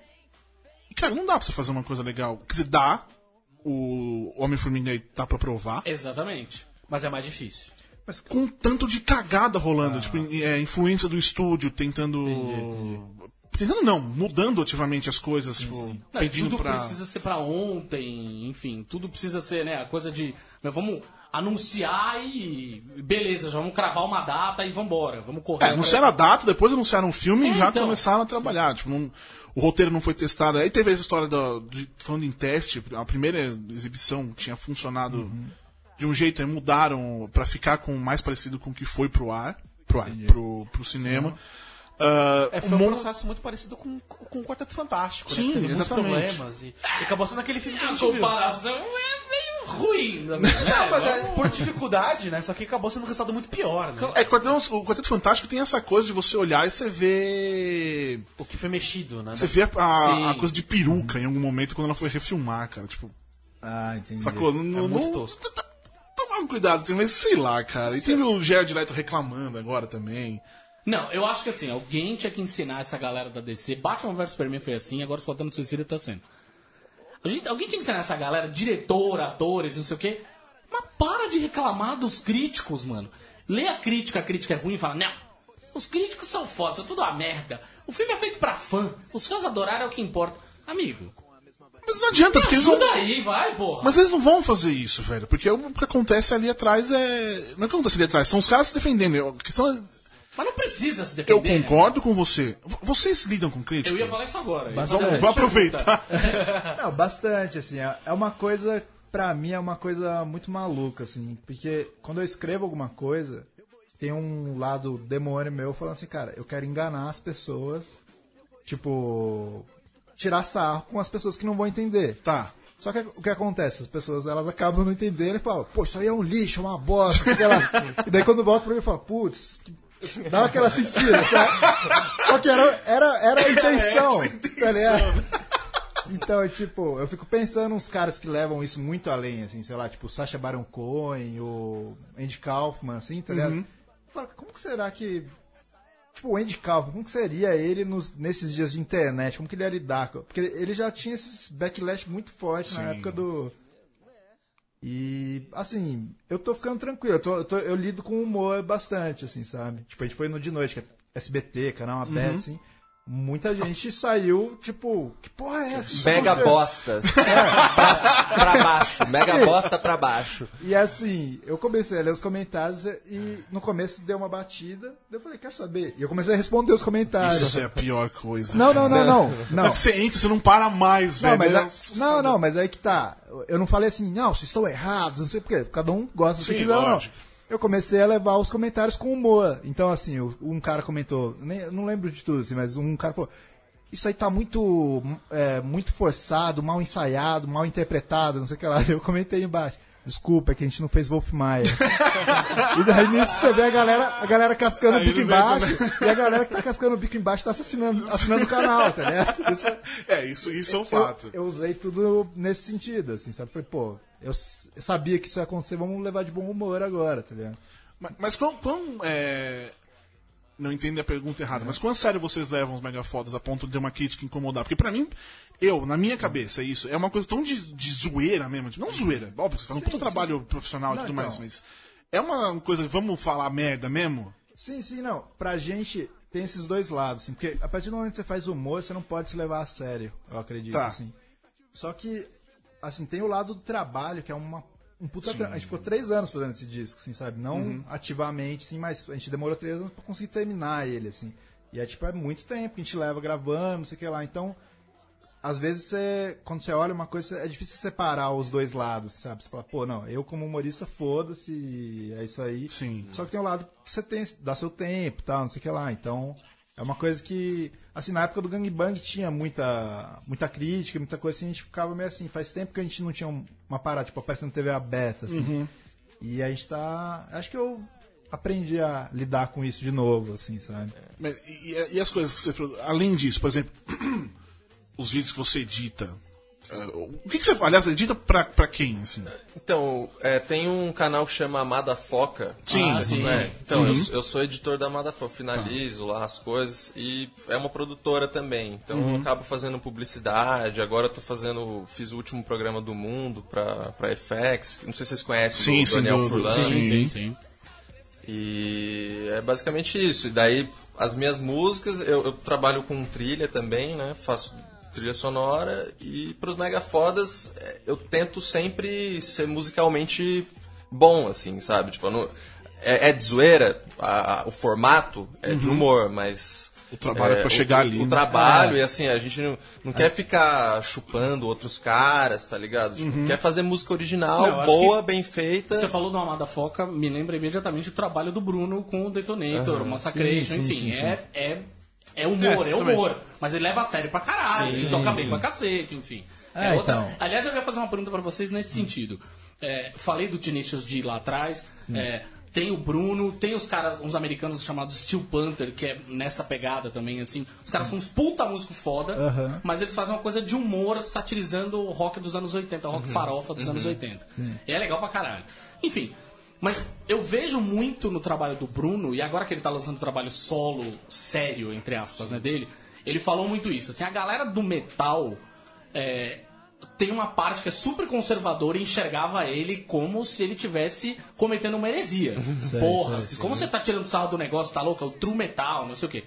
D: E, cara, não dá pra você fazer uma coisa legal. Quer dizer, dá. O Homem-Formiga aí tá pra provar.
E: Exatamente.
H: Mas é mais difícil.
D: Mas com tanto de cagada rolando, tipo, é, influência do estúdio tentando. Tentando não, mudando ativamente as coisas, tipo,
E: Não,
D: pedindo
E: tudo
D: pra.
E: precisa ser pra ontem, enfim, tudo precisa ser, né, a coisa de, meu, vamos anunciar e beleza, já vamos cravar uma data e vambora, vamos correr.
D: É, anunciaram a data, depois anunciaram o filme
E: É,
D: e já
E: então.
D: começaram a trabalhar. Tipo, não- o roteiro não foi testado. Aí teve essa história do, de, falando em teste, a primeira exibição tinha funcionado
E: Uhum.
D: de um jeito, aí mudaram pra ficar com mais parecido com o que foi pro ar, pro, ar, pro, pro cinema. Ah,
H: É,
D: o
H: foi um processo muito parecido com, com o Quarteto Fantástico,
D: Sim,
H: né? Teve muitos
D: exatamente.
H: problemas e, e acabou sendo aquele filme que a
E: A
H: gente viu.
E: comparação é meio ruim, né?
H: Não, mas é por dificuldade, né? Só que acabou sendo um resultado muito pior, né?
D: É, Quarteto- o Quarteto Fantástico tem essa coisa de você olhar e você vê.
H: O que foi mexido, né?
D: Você vê a, a-
E: Sim.
D: a coisa de peruca em algum momento quando ela foi refilmar, cara. Tipo,
F: Ah, entendi.
D: sacou? Não,
H: É muito tosco.
D: Tomar um cuidado, assim, mas sei lá, cara. E teve o Jared Leto reclamando agora também.
E: Não, eu acho que assim, alguém tinha que ensinar essa galera da DC. Batman vs Superman foi assim, agora o Esquadrão Suicida tá sendo. Gente- alguém tinha que ensinar essa galera, diretor, atores, não sei o quê. Mas para de reclamar dos críticos, mano. Lê a crítica, a crítica é ruim e fala, não, os críticos são foda, são tudo uma merda. O filme é feito pra fã. Os fãs adoraram é o que importa. Amigo,
D: Mas não adianta, porque eles
E: aí, vai, porra.
D: Mas eles não vão fazer isso, velho. Porque o que acontece ali atrás é. Não é o que acontece ali atrás, são os caras se defendendo. A questão é.
E: Mas não precisa se
D: Eu
E: defender. né?
D: concordo com você. Vocês lidam com crítica?
E: Eu ia falar isso agora.
F: Bastante.
E: Então,
D: Vou aproveitar. [laughs]
F: Não, bastante, assim. É é uma coisa, pra mim, é uma coisa muito maluca, assim. Porque quando eu escrevo alguma coisa, tem um lado demônio meu falando assim, cara, eu quero enganar as pessoas. Tipo, tirar sarro com as pessoas que não vão entender.
D: Tá.
F: Só que o que acontece? As pessoas elas acabam não entendendo e falam, pô, isso aí é um lixo, é uma bosta. [laughs] e daí quando volta pra mim, eu falo, putz, que- dá aquela sentida, sabe? Só que era, era, era a intenção, tá ligado? Então, é tipo, eu fico pensando uns caras que levam isso muito além, assim, sei lá, tipo o Sacha Baron Cohen, o Andy Kaufman, assim, tá ligado?
D: Uhum.
F: Como que será que. Tipo, o Andy Kaufman, como que seria ele nos- nesses dias de internet? Como que ele ia lidar? Porque ele já tinha esses backlash muito fortes na
D: Sim.
F: época do. E, assim, eu tô ficando tranquilo. Eu, tô- eu tô- eu lido com humor bastante, assim, sabe? Tipo, a gente foi no de noite, que é SBT, canal aberto, assim. Muita gente saiu, tipo, que porra é essa?
G: Mega
F: Você-
G: bostas. pra, [laughs] pra baixo. Mega [laughs] bosta pra baixo.
F: E assim, eu comecei a ler os comentários e no começo deu uma batida. Eu falei, quer saber? E eu comecei a responder os comentários.
D: Isso é a pior coisa.
F: Não, não, não, não.
D: Não.
F: não.
D: É que você entra, você não para mais, velho.
F: Não, mas,
D: É
F: a-
D: assustador.
F: não, não, mas aí que tá. Eu não falei assim, não, vocês estão errados, não sei porquê. Cada um gosta do que quiser, não. Eu comecei a levar os comentários com humor. Então, assim, um cara comentou, nem, eu não lembro de tudo, assim, mas um cara falou. Isso aí tá muito, é, muito forçado, mal ensaiado, mal interpretado, não sei o que lá. [laughs] Eu comentei embaixo. Desculpa, é que a gente não fez Wolf Maia. [laughs] e daí nisso você vê a galera, a galera cascando
D: Aí
F: o bico embaixo. E a galera que tá cascando o bico embaixo tá assinando, assinando o canal, tá ligado? Isso [laughs] foi-
D: É, isso, isso é um
F: eu-
D: fato.
F: Eu, usei tudo nesse sentido, assim, sabe? Falei, pô, eu, eu sabia que isso ia acontecer, vamos levar de bom humor agora, tá ligado?
D: Mas, mas quão, quão, é, Não entende a pergunta errada, mas quão a sério vocês levam os megafodas a ponto de uma crítica incomodar? Porque pra mim, eu, na minha cabeça, é isso. É uma coisa tão de, de zoeira mesmo. de- Não zoeira, óbvio, você faz um puta trabalho profissional e
F: Não,
D: tudo mais,
F: então.
D: mas. É uma coisa, vamos falar merda mesmo?
F: Sim, sim, não. Pra gente tem esses dois lados, assim, porque a partir do momento que você faz humor, você não pode se levar a sério, eu acredito,
D: Tá.
F: assim. Só que, assim, tem o lado do trabalho, que é uma. Um puta tra- A gente ficou três anos fazendo esse disco, assim, sabe? Não
D: Uhum.
F: ativamente, sim, mas a gente demorou três anos pra conseguir terminar ele, assim. E é tipo, é muito tempo que a gente leva gravando, não sei o que lá. Então, às vezes você, quando você olha uma coisa, é difícil separar os dois lados, sabe? Você fala, pô, não, eu como humorista, foda-se, é isso aí.
D: Sim.
F: Só que tem um lado que você tem, dá seu tempo e tal, não sei o que lá. Então, é uma coisa que, assim, na época do Gangbang tinha muita, muita crítica, muita coisa assim, a gente ficava meio assim, faz tempo que a gente não tinha um- uma parada, tipo, aparecendo TV aberta, assim.
D: Uhum.
F: E a gente tá, acho que eu aprendi a lidar com isso de novo, assim, sabe?
D: Mas, e, e- as coisas que você. Além disso, por exemplo, [clears throat] os vídeos que você edita. O que, que você. Aliás, edita pra, pra quem, assim?
G: Então, é, tem um canal que chama Amada Foca.
D: Sim,
G: Ah,
D: sim.
G: né? Então,
D: Uhum.
G: eu, eu sou editor da Amada Foca, finalizo lá as coisas e é uma produtora também. Então,
D: Uhum.
G: eu acabo fazendo publicidade. Agora eu tô fazendo, fiz o último programa do mundo pra, pra FX. Não sei se vocês conhecem
D: Sim,
G: o
D: sim,
G: Daniel Furlan.
E: Sim, sim, sim.
G: E é basicamente isso. E daí, as minhas músicas, eu, eu trabalho com trilha também, né? Faço trilha sonora. E pros megafodas, é, eu tento sempre ser musicalmente bom, assim, sabe? Tipo, não- é, é de zoeira, a- a- o formato é de humor, mas...
D: Uhum. O trabalho é pra
G: o-
D: chegar
G: o,
D: ali,
G: O
D: né?
G: trabalho,
F: É.
G: e assim, a gente não, não quer ficar chupando outros caras, tá ligado? Tipo,
D: Uhum.
G: Quer fazer música original,
E: Não,
G: boa, bem feita.
E: Você falou do Amada Foca, me lembra imediatamente o trabalho do Bruno com o Detonator, o Massacration,
F: Sim, sim,
E: enfim,
F: sim,
E: é, é, é humor, é,
D: É, também.
E: humor. Mas ele leva a sério pra caralho,
G: Sim,
E: ele toca bem
F: sim.
E: pra cacete, enfim.
F: É,
E: outra-
F: então.
E: Aliás, eu ia fazer uma pergunta pra vocês nesse sentido. É, falei do Tenacious D lá atrás, é, tem o Bruno, tem os caras, uns americanos chamados Steel Panther, que é nessa pegada também, assim. Os caras são uns puta músico foda,
F: Aham.
E: mas eles fazem uma coisa de humor satirizando o rock dos anos 80, o rock farofa dos anos 80. E é legal pra caralho. Enfim, mas eu vejo muito no trabalho do Bruno, e agora que ele tá lançando trabalho solo, sério, entre aspas, né, dele, ele falou muito isso. Assim, a galera do metal é, tem uma parte que é super conservadora e enxergava ele como se ele tivesse cometendo uma heresia. [laughs] Porra,
F: sei, sei.
E: como você tá tirando sarro do negócio, tá louco? É o true metal, não sei o quê.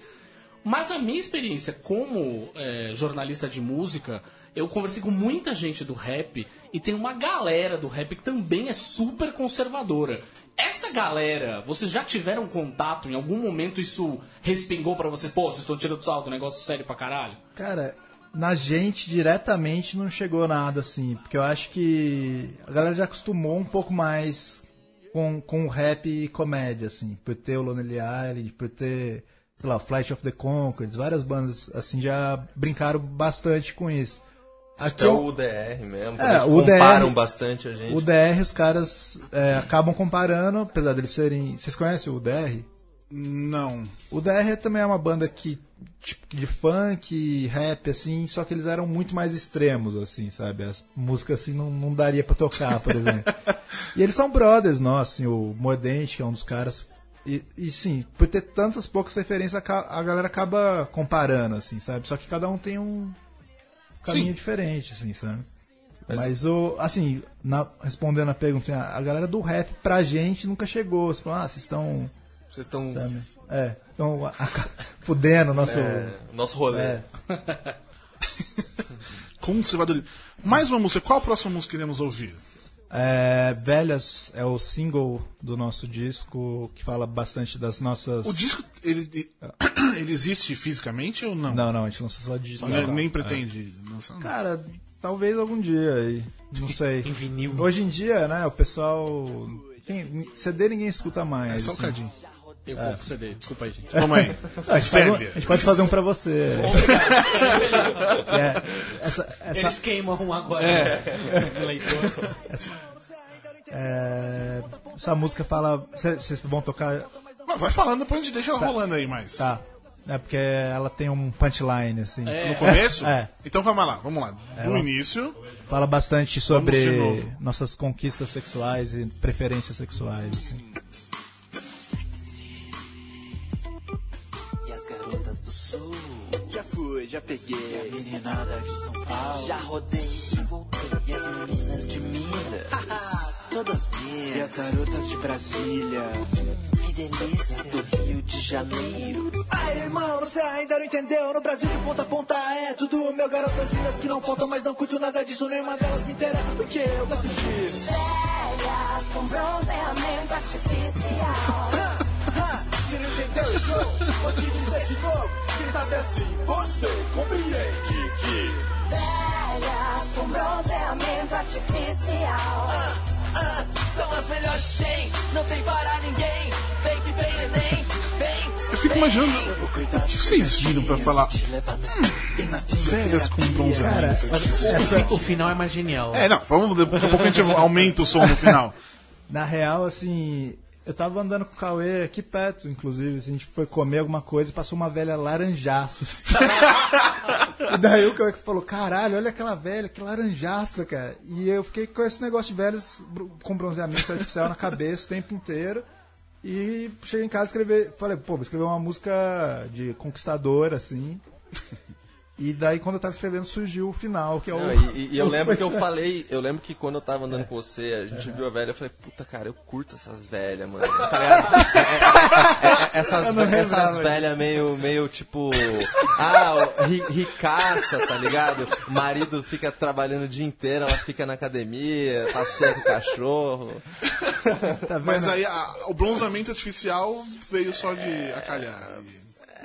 E: Mas a minha experiência como é, jornalista de música, eu conversei com muita gente do rap e tem uma galera do rap que também é super conservadora. Essa galera, vocês já tiveram contato? Em algum momento isso respingou pra vocês? Pô, vocês estão tirando do salto, negócio sério pra caralho?
F: Cara, na gente diretamente não chegou nada assim, porque eu acho que a galera já acostumou um pouco mais com, com o rap e comédia, assim, por ter o Lonely Island, por ter, sei lá, Flight of the Conchords, várias bandas assim já brincaram bastante com isso.
G: Até o UDR mesmo,
F: É, o
G: comparam
F: UDR
G: bastante a gente.
F: O DR, os caras é, acabam comparando, apesar deles serem. Vocês conhecem o DR?
D: Não.
F: O DR também é uma banda que tipo, de funk, rap, assim, só que eles eram muito mais extremos, assim, sabe? As músicas assim não, não daria pra tocar, por exemplo. [laughs] e eles são brothers nossos, assim, o Mordente, que é um dos caras. E, e sim, por ter tantas poucas referências, a, a galera acaba comparando, assim, sabe? Só que cada um tem um caminho
D: Sim.
F: diferente, assim, sabe?
G: Mas-
F: Mas, o, assim, na- respondendo a pergunta, assim, a a galera do rap pra gente nunca chegou. Você falou, ah, vocês estão.
G: Vocês estão.
F: É, estão [laughs] fudendo o nosso.
G: É, nosso rolê.
F: É. [laughs]
D: Conservadorismo. Mais uma música. Qual a próxima música que iremos ouvir?
F: É, Velhas é o single do nosso disco que fala bastante das nossas.
D: O disco, ele, ele existe fisicamente ou não?
F: Não, não, a gente lançou só disco.
D: Nem,
F: Não,
D: nem
F: é.
D: pretende lançar?
F: Cara, talvez algum dia aí. Não [laughs] sei.
E: Em vinil.
F: Hoje em dia, né, o pessoal. Quem, CD ninguém escuta mais.
D: É só um
F: assim.
D: cadinho.
E: Eu compro CD, desculpa aí, gente.
D: Vamos aí. [laughs]
F: A gente, um-
D: Velha.
F: a gente pode fazer um pra você. É, essa, essa,
E: Eles queimam um agora.
D: É.
E: no [laughs] leitor.
F: é, essa música fala. cê- Vocês vão tocar.
D: Mas vai falando, depois a gente deixa ela rolando aí mais.
F: Tá. É porque ela tem um punchline, assim.
E: É.
D: No começo?
F: É.
D: Então vamos lá, vamos lá. No
F: Ela-
D: início,
F: Fala bastante sobre nossas conquistas sexuais e preferências sexuais. assim.
I: Já peguei. A meninada de São Paulo.
M: Já rodei e voltei. E as meninas de Minas. [laughs]
I: Todas minhas. E as garotas de Brasília.
M: Que delícia. Do Rio de Janeiro.
I: Aí, irmão, você ainda não entendeu? No Brasil de ponta a ponta é tudo meu. Garotas lindas que não faltam, mas não curto nada disso. Nenhuma delas me interessa porque eu gosto de.
L: Velhas com bronzeamento artificial. [laughs]
I: Se não entendeu, show, vou te dizer de novo. Quem sabe assim, você compreende que.
L: Velhas com bronzeamento artificial.
M: Ah, são as melhores que tem. Não tem para ninguém. Vem que vem, neném. Vem.
D: eu fico imaginando. O que vocês viram pra falar? Hum, velhas com bronzeamento.
F: Cara, essa,
H: O final é mais genial.
D: É, não, vamos, daqui a pouco a gente [laughs] aumenta o som no final.
F: na real, assim, eu tava andando com o Cauê aqui perto, inclusive. assim, a gente foi comer alguma coisa e passou uma velha laranjaça. assim. [laughs] e daí o Cauê falou: caralho, olha aquela velha, que laranjaça, cara. E eu fiquei com esse negócio de velhos com bronzeamento artificial na cabeça o tempo inteiro. E cheguei em casa e falei, pô, vou escrever uma música de conquistador, assim. E daí, quando eu tava escrevendo, surgiu o final, que é o.
G: Não, e, e [laughs] eu lembro que eu [laughs] falei, eu lembro que quando eu tava andando com você, a gente viu a velha, eu falei, puta cara, eu curto essas velhas, mano. [laughs] Tá ligado? É, é, é, essas essas velhas meio, meio tipo, ah, ri- ricaça, tá ligado? O marido fica trabalhando o dia inteiro, ela fica na academia, passeia com o cachorro.
F: Tá vendo?
D: Mas aí a- o bronzeamento artificial veio só de acalhar.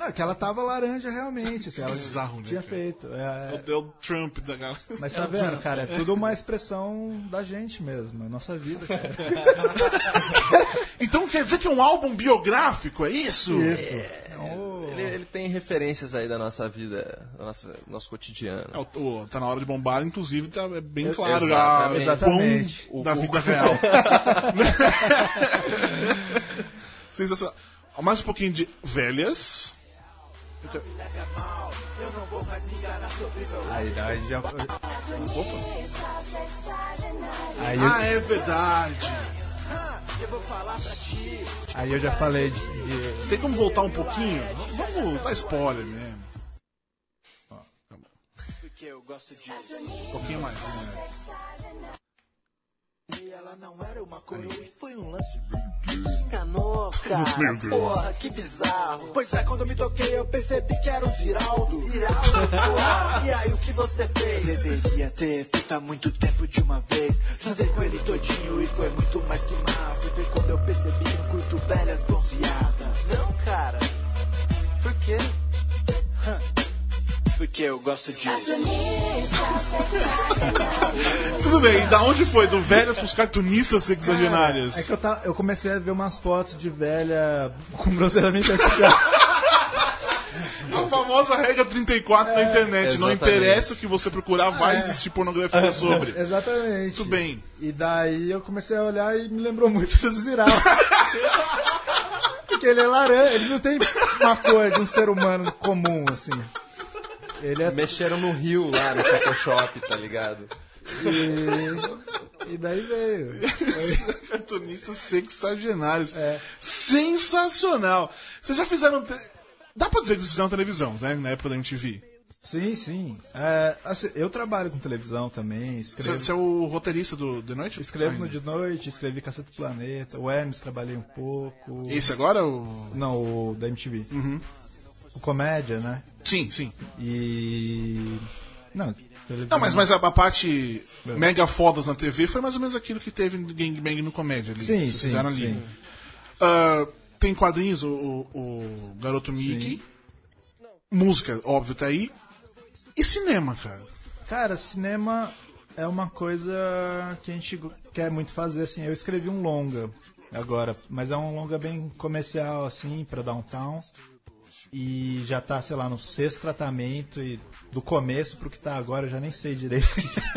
F: Não, que ela tava laranja realmente. Assim, ela
D: Bizarro, né,
F: tinha
D: cara?
F: feito. é,
D: É o Trump da galera.
F: Mas tá vendo, cara? É tudo uma expressão da gente mesmo, é nossa vida. Cara. [laughs]
D: Então quer dizer que é um álbum biográfico, é isso?
F: Isso.
G: Ele, ele tem referências aí da nossa vida, do nosso, nosso cotidiano.
D: É, o- o- tá na hora de bombar, inclusive, tá é bem
G: Eu-
D: claro
G: exatamente.
D: já
F: Exatamente.
G: O-
D: da
G: o-
D: vida real. [laughs] Sensacional. Mais um pouquinho de velhas.
F: Aí, aí já. Aí eu,
D: Ah, é verdade.
F: aí eu já falei de. de-
D: Tem como voltar um pouquinho? Vamos dar spoiler mesmo. Ó, calma.
I: Porque eu gosto de.
D: Um pouquinho mais.
I: E ela não era uma coroa foi um lance.
M: Enganou, cara. Porra, que bizarro.
I: Pois é, quando eu me toquei, eu percebi que era o Ziraldo.
M: Ziraldo, porra. E aí, o que você fez?
I: Deveria ter feito há muito tempo de uma vez. Fazer com ele todinho e foi muito mais que massa. Foi quando eu percebi que eu curto velhas bronzeadas.
M: Não, cara. Por quê?
I: Porque eu gosto de. [laughs]
D: Tudo bem, e da onde foi? Do velhas pros cartunistas sexagenários?
F: É que eu, tava, eu comecei a ver umas fotos de velha [laughs] com bronzeamento artificial. [laughs]
D: A famosa regra 34 da internet. Não
G: exatamente.
D: interessa o que você procurar, vai existir pornografia sobre.
F: Exatamente.
D: Tudo bem.
F: E daí eu comecei a olhar e me lembrou muito do Ziraldo. Porque ele é laranja, ele não tem uma cor de um ser humano comum, assim. Ele é.
G: Mexeram no rio lá no Photoshop, tá ligado?
F: E, e daí veio.
D: Cartunistas sexagenários.
F: É.
D: Sensacional. Vocês já fizeram. te- Dá pra dizer que vocês fizeram televisão, né? Na época da MTV.
F: Sim, sim. É, assim, eu trabalho com televisão também,
D: Você,
F: escrevo,
D: você é o roteirista do The Noite?
F: escrevo no. De Noite, escrevi Cacete do Planeta, o Hermes trabalhei um pouco.
D: Esse agora? O...
F: Não, o da MTV. O Comédia, né?
D: Sim, sim.
F: E. Não,
D: Não, mas, mas a, a parte mega fodas na TV foi mais ou menos aquilo que teve no Gangbang no Comédia ali.
F: Sim, sim,
D: fizeram ali.
F: sim.
D: Ah, tem quadrinhos, o, o, Garoto Mickey. Música, óbvio, tá aí. E cinema, cara?
F: Cara, cinema é uma coisa que a gente quer muito fazer, assim. Eu escrevi um longa agora, mas é um longa bem comercial, assim, pra Downtown. E já tá, sei lá, no sexto tratamento e do começo pro que tá agora, eu já nem sei direito.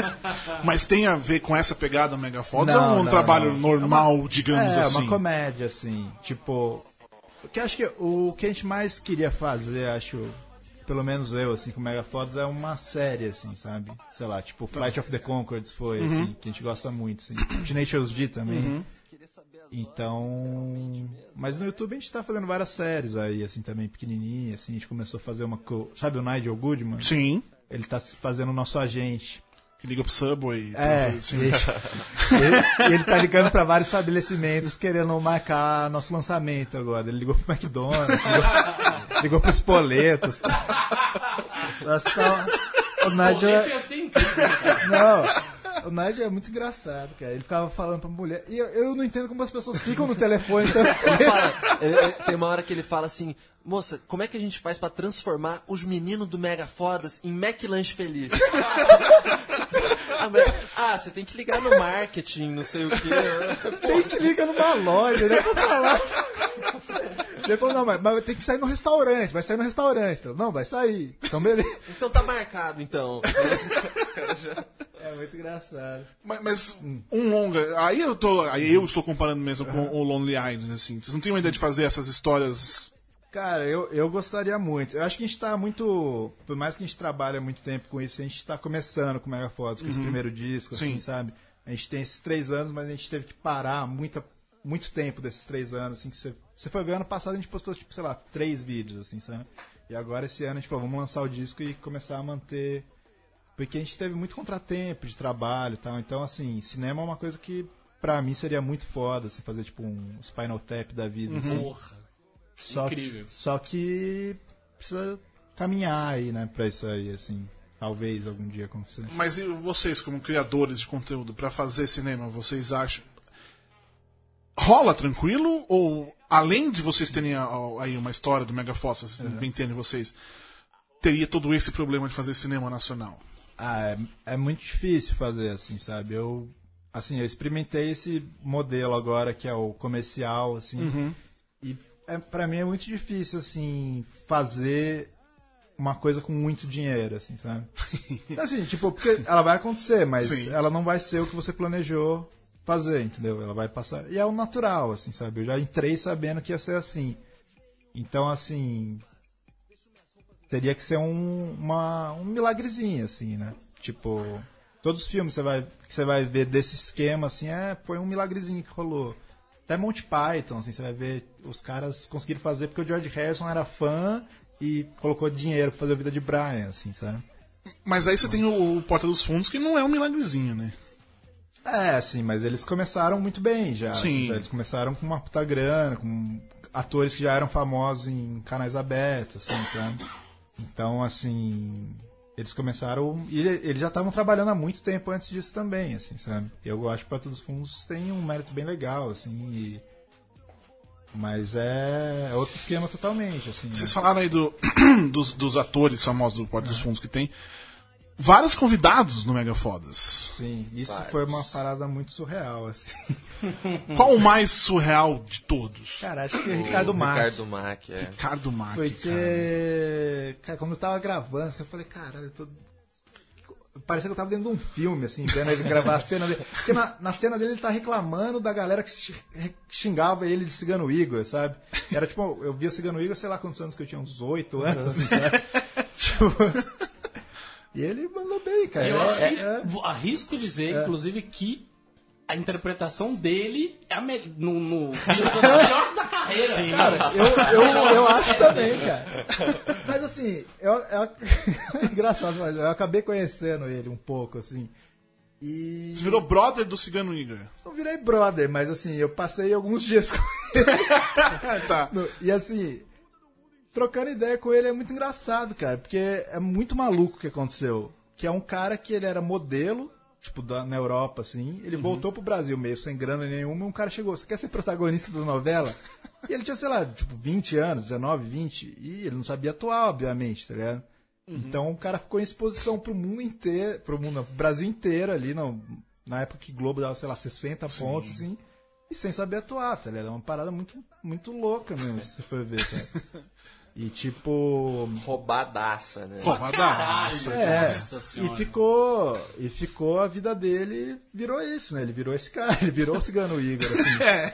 F: [laughs]
D: Mas tem a ver com essa pegada mega
F: Não,
D: ou é um
F: não,
D: trabalho
F: não.
D: normal,
F: É uma-
D: digamos
F: é,
D: assim?
F: uma comédia, assim. Tipo. Que acho que o que a gente mais queria fazer, acho. Pelo menos eu, assim, com Mega Fotos, é uma série, assim, sabe? Sei lá, tipo, Flight of the Conchords foi,
D: Uhum.
F: assim, que a gente gosta muito, assim. Tenacious D também. Então. Mas no YouTube a gente tá fazendo várias séries aí, assim, também pequenininha, assim. A gente começou a fazer uma. co- Sabe o Nigel Goodman?
D: Sim.
F: Ele tá fazendo o nosso agente.
D: Que liga pro Subway.
F: É,
D: pra- assim.
F: e, [laughs] ele, e ele tá ligando pra vários estabelecimentos querendo marcar nosso lançamento agora. Ele ligou pro McDonald's, ligou, [laughs] ligou pro Espoletos. Nossa, tá- o Nádia,
E: Colete é assim,
F: não, o Nádia é muito engraçado, cara. Ele ficava falando pra mulher. E eu, eu não entendo como as pessoas ficam no telefone. Então,
G: Ele fala- ele- ele- tem uma hora que ele fala assim, moça, como é que a gente faz pra transformar os meninos do Mega Fodas em McLanche Feliz? A mulher, ah, você tem que ligar no marketing, não sei o quê.
F: tem que ligar numa loja, né? Pra falar. Ele falou, não, mas, mas tem que sair no restaurante, vai sair no restaurante. Então, não, vai sair. Então, beleza.
G: Então tá marcado, então.
F: É muito engraçado.
D: Mas, mas um longa. Aí eu tô. Aí eu estou comparando mesmo com o Lonely Island, assim. Vocês não têm uma ideia de fazer essas histórias.
F: Cara, eu, eu gostaria muito. Eu acho que a gente tá muito. Por mais que a gente trabalhe há muito tempo com isso, a gente tá começando com Mega Fotos, com esse
D: Uhum.
F: primeiro disco, assim,
D: Sim.
F: sabe? A gente tem esses três anos, mas a gente teve que parar muita, muito tempo desses três anos, assim, que você. Você foi ver ano passado, a gente postou, tipo, sei lá, três vídeos, assim, sabe? E agora esse ano a gente falou, vamos lançar o disco e começar a manter. Porque a gente teve muito contratempo de trabalho e tal. Então, assim, cinema é uma coisa que pra mim seria muito foda, assim, fazer tipo um Spinal Tap da vida. assim.
E: Porra.
F: Só
E: Incrível.
F: Que, só que precisa caminhar aí, né, pra isso aí, assim. Talvez algum dia acontecer.
D: Mas e vocês, como criadores de conteúdo, pra fazer cinema, vocês acham. Rola tranquilo? Ou além de vocês terem aí uma história do Mega Fossas,
F: Uhum.
D: entendem vocês, teria todo esse problema de fazer cinema nacional?
F: Ah, é, é muito difícil fazer assim, sabe? Eu, assim, eu experimentei esse modelo agora que é o comercial, assim.
D: Uhum.
F: E é, para mim é muito difícil, assim, fazer uma coisa com muito dinheiro, assim, sabe? [laughs] assim, tipo, porque ela vai acontecer, mas
D: Sim.
F: ela não vai ser o que você planejou fazer, entendeu? Ela vai passar. E é o natural, assim, sabe? Eu já entrei sabendo que ia ser assim. Então, assim. Teria que ser um, uma, um milagrezinho, assim, né? Tipo, todos os filmes que você vai, que você vai ver desse esquema, assim, é, foi um milagrezinho que rolou. Até Monty Python, assim, você vai ver, os caras conseguiram fazer porque o George Harrison era fã e colocou dinheiro pra fazer a vida de Brian, assim, sabe?
D: Mas aí você tem o, o Porta dos Fundos, que não é um milagrezinho, né?
F: É, assim, mas eles começaram muito bem já.
D: Sim.
F: assim, Eles começaram com uma puta grana, com atores que já eram famosos em canais abertos, assim, sabe? Então, assim, eles começaram. E ele- eles já estavam trabalhando há muito tempo antes disso também, assim, sabe? Eu acho que Porta dos Fundos tem um mérito bem legal, assim, e- Mas é, é outro esquema totalmente, assim. né?
D: Vocês falaram aí do, [clears throat] dos, dos atores famosos do Porta dos Fundos que tem. Vários convidados no Mega Fodas.
F: Sim, isso
G: Vários.
F: foi uma parada muito surreal, assim. [laughs]
D: Qual o mais surreal de todos?
F: Cara, acho que é
G: O
F: Ricardo Mack.
G: Ricardo Mack, é.
D: Ricardo Mack.
F: Porque, cara, quando eu tava gravando, assim, eu falei, caralho, eu tô. Parecia que eu tava dentro de um filme, assim, vendo ele gravar a [laughs] cena dele. Porque na, na cena dele ele tá reclamando da galera que xi- xingava ele de Cigano Igor, sabe? Era tipo, eu via Cigano Igor, sei lá quantos anos que eu tinha, uns oito anos, assim, sabe? [laughs] tipo. E ele mandou bem, cara.
E: Eu
F: É-
E: acho que,
F: é-
E: arrisco dizer,
F: É.
E: inclusive, que a interpretação dele é a me- no, no filme é a melhor da carreira.
F: Cara, eu, eu, eu acho também, cara. Mas assim, eu, eu- é [laughs] engraçado, mas eu acabei conhecendo ele um pouco, assim. E.
D: Você virou brother do Cigano Igor.
F: Não virei brother, mas assim, eu passei alguns dias com [laughs]
D: tá.
F: ele. E assim, trocando ideia com ele é muito engraçado, cara, porque é muito maluco o que aconteceu. Que é um cara que ele era modelo, tipo, da, na Europa, assim. Ele voltou pro Brasil meio sem grana nenhuma, e um cara chegou, você quer ser protagonista da novela? [laughs] E ele tinha, sei lá, tipo, 20 anos, 19, 20, e ele não sabia atuar, obviamente, tá ligado? Então o cara ficou em exposição pro mundo inteiro, pro mundo, pro Brasil inteiro ali, não, na época que Globo dava, sei lá, 60 pontos, assim, e sem saber atuar, tá ligado? É uma parada muito, muito louca mesmo, se você for ver, cara. [laughs] E tipo.
G: Roubadaça, né?
D: Roubadaça.
F: É,
E: Nossa
F: e
E: Senhora.
F: ficou. E ficou a vida dele, virou isso, né? Ele virou esse cara, [laughs] ele virou o Cigano Igor, assim. [laughs]
D: É.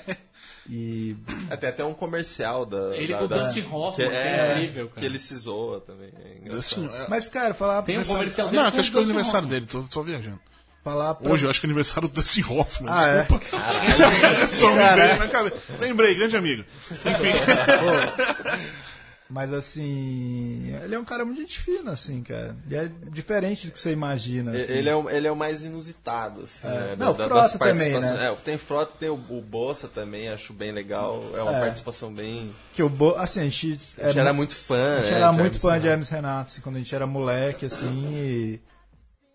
F: E.
G: Até até um comercial da.
E: Ele
G: da,
E: com o
G: da-
E: Dustin Hoffman,
G: que
E: que é incrível, cara.
G: Que ele se zoa também. É.
D: Assim, é-
F: Mas, cara, falar.
E: Tem um comercial dele
D: Não, é acho que é o
E: Dustin
D: aniversário
E: Hoffman.
D: dele, tô, tô viajando.
F: Falar pra-
D: Hoje eu acho que é aniversário do Dustin Hoffman.
F: Ah, é?
D: desculpa. [laughs] Só me veio na cabeça. Lembrei, grande amigo. Enfim.
F: Mas assim. Ele é um cara muito gente fina, assim, cara. E é diferente do que você imagina. assim.
G: Ele é, o, ele é o mais inusitado, assim,
F: É.
G: né?
F: Não,
G: da-
F: Frota
G: das
F: também, né?
G: É, tem Frota, tem o, o Bolsa também, acho bem legal. É uma
F: É.
G: participação bem.
F: Que o Bo... Assim, a gente.
G: A gente era muito fã,
F: A gente
G: né,
F: era muito fã de. Hermes Renato, assim, quando a gente era moleque, assim, e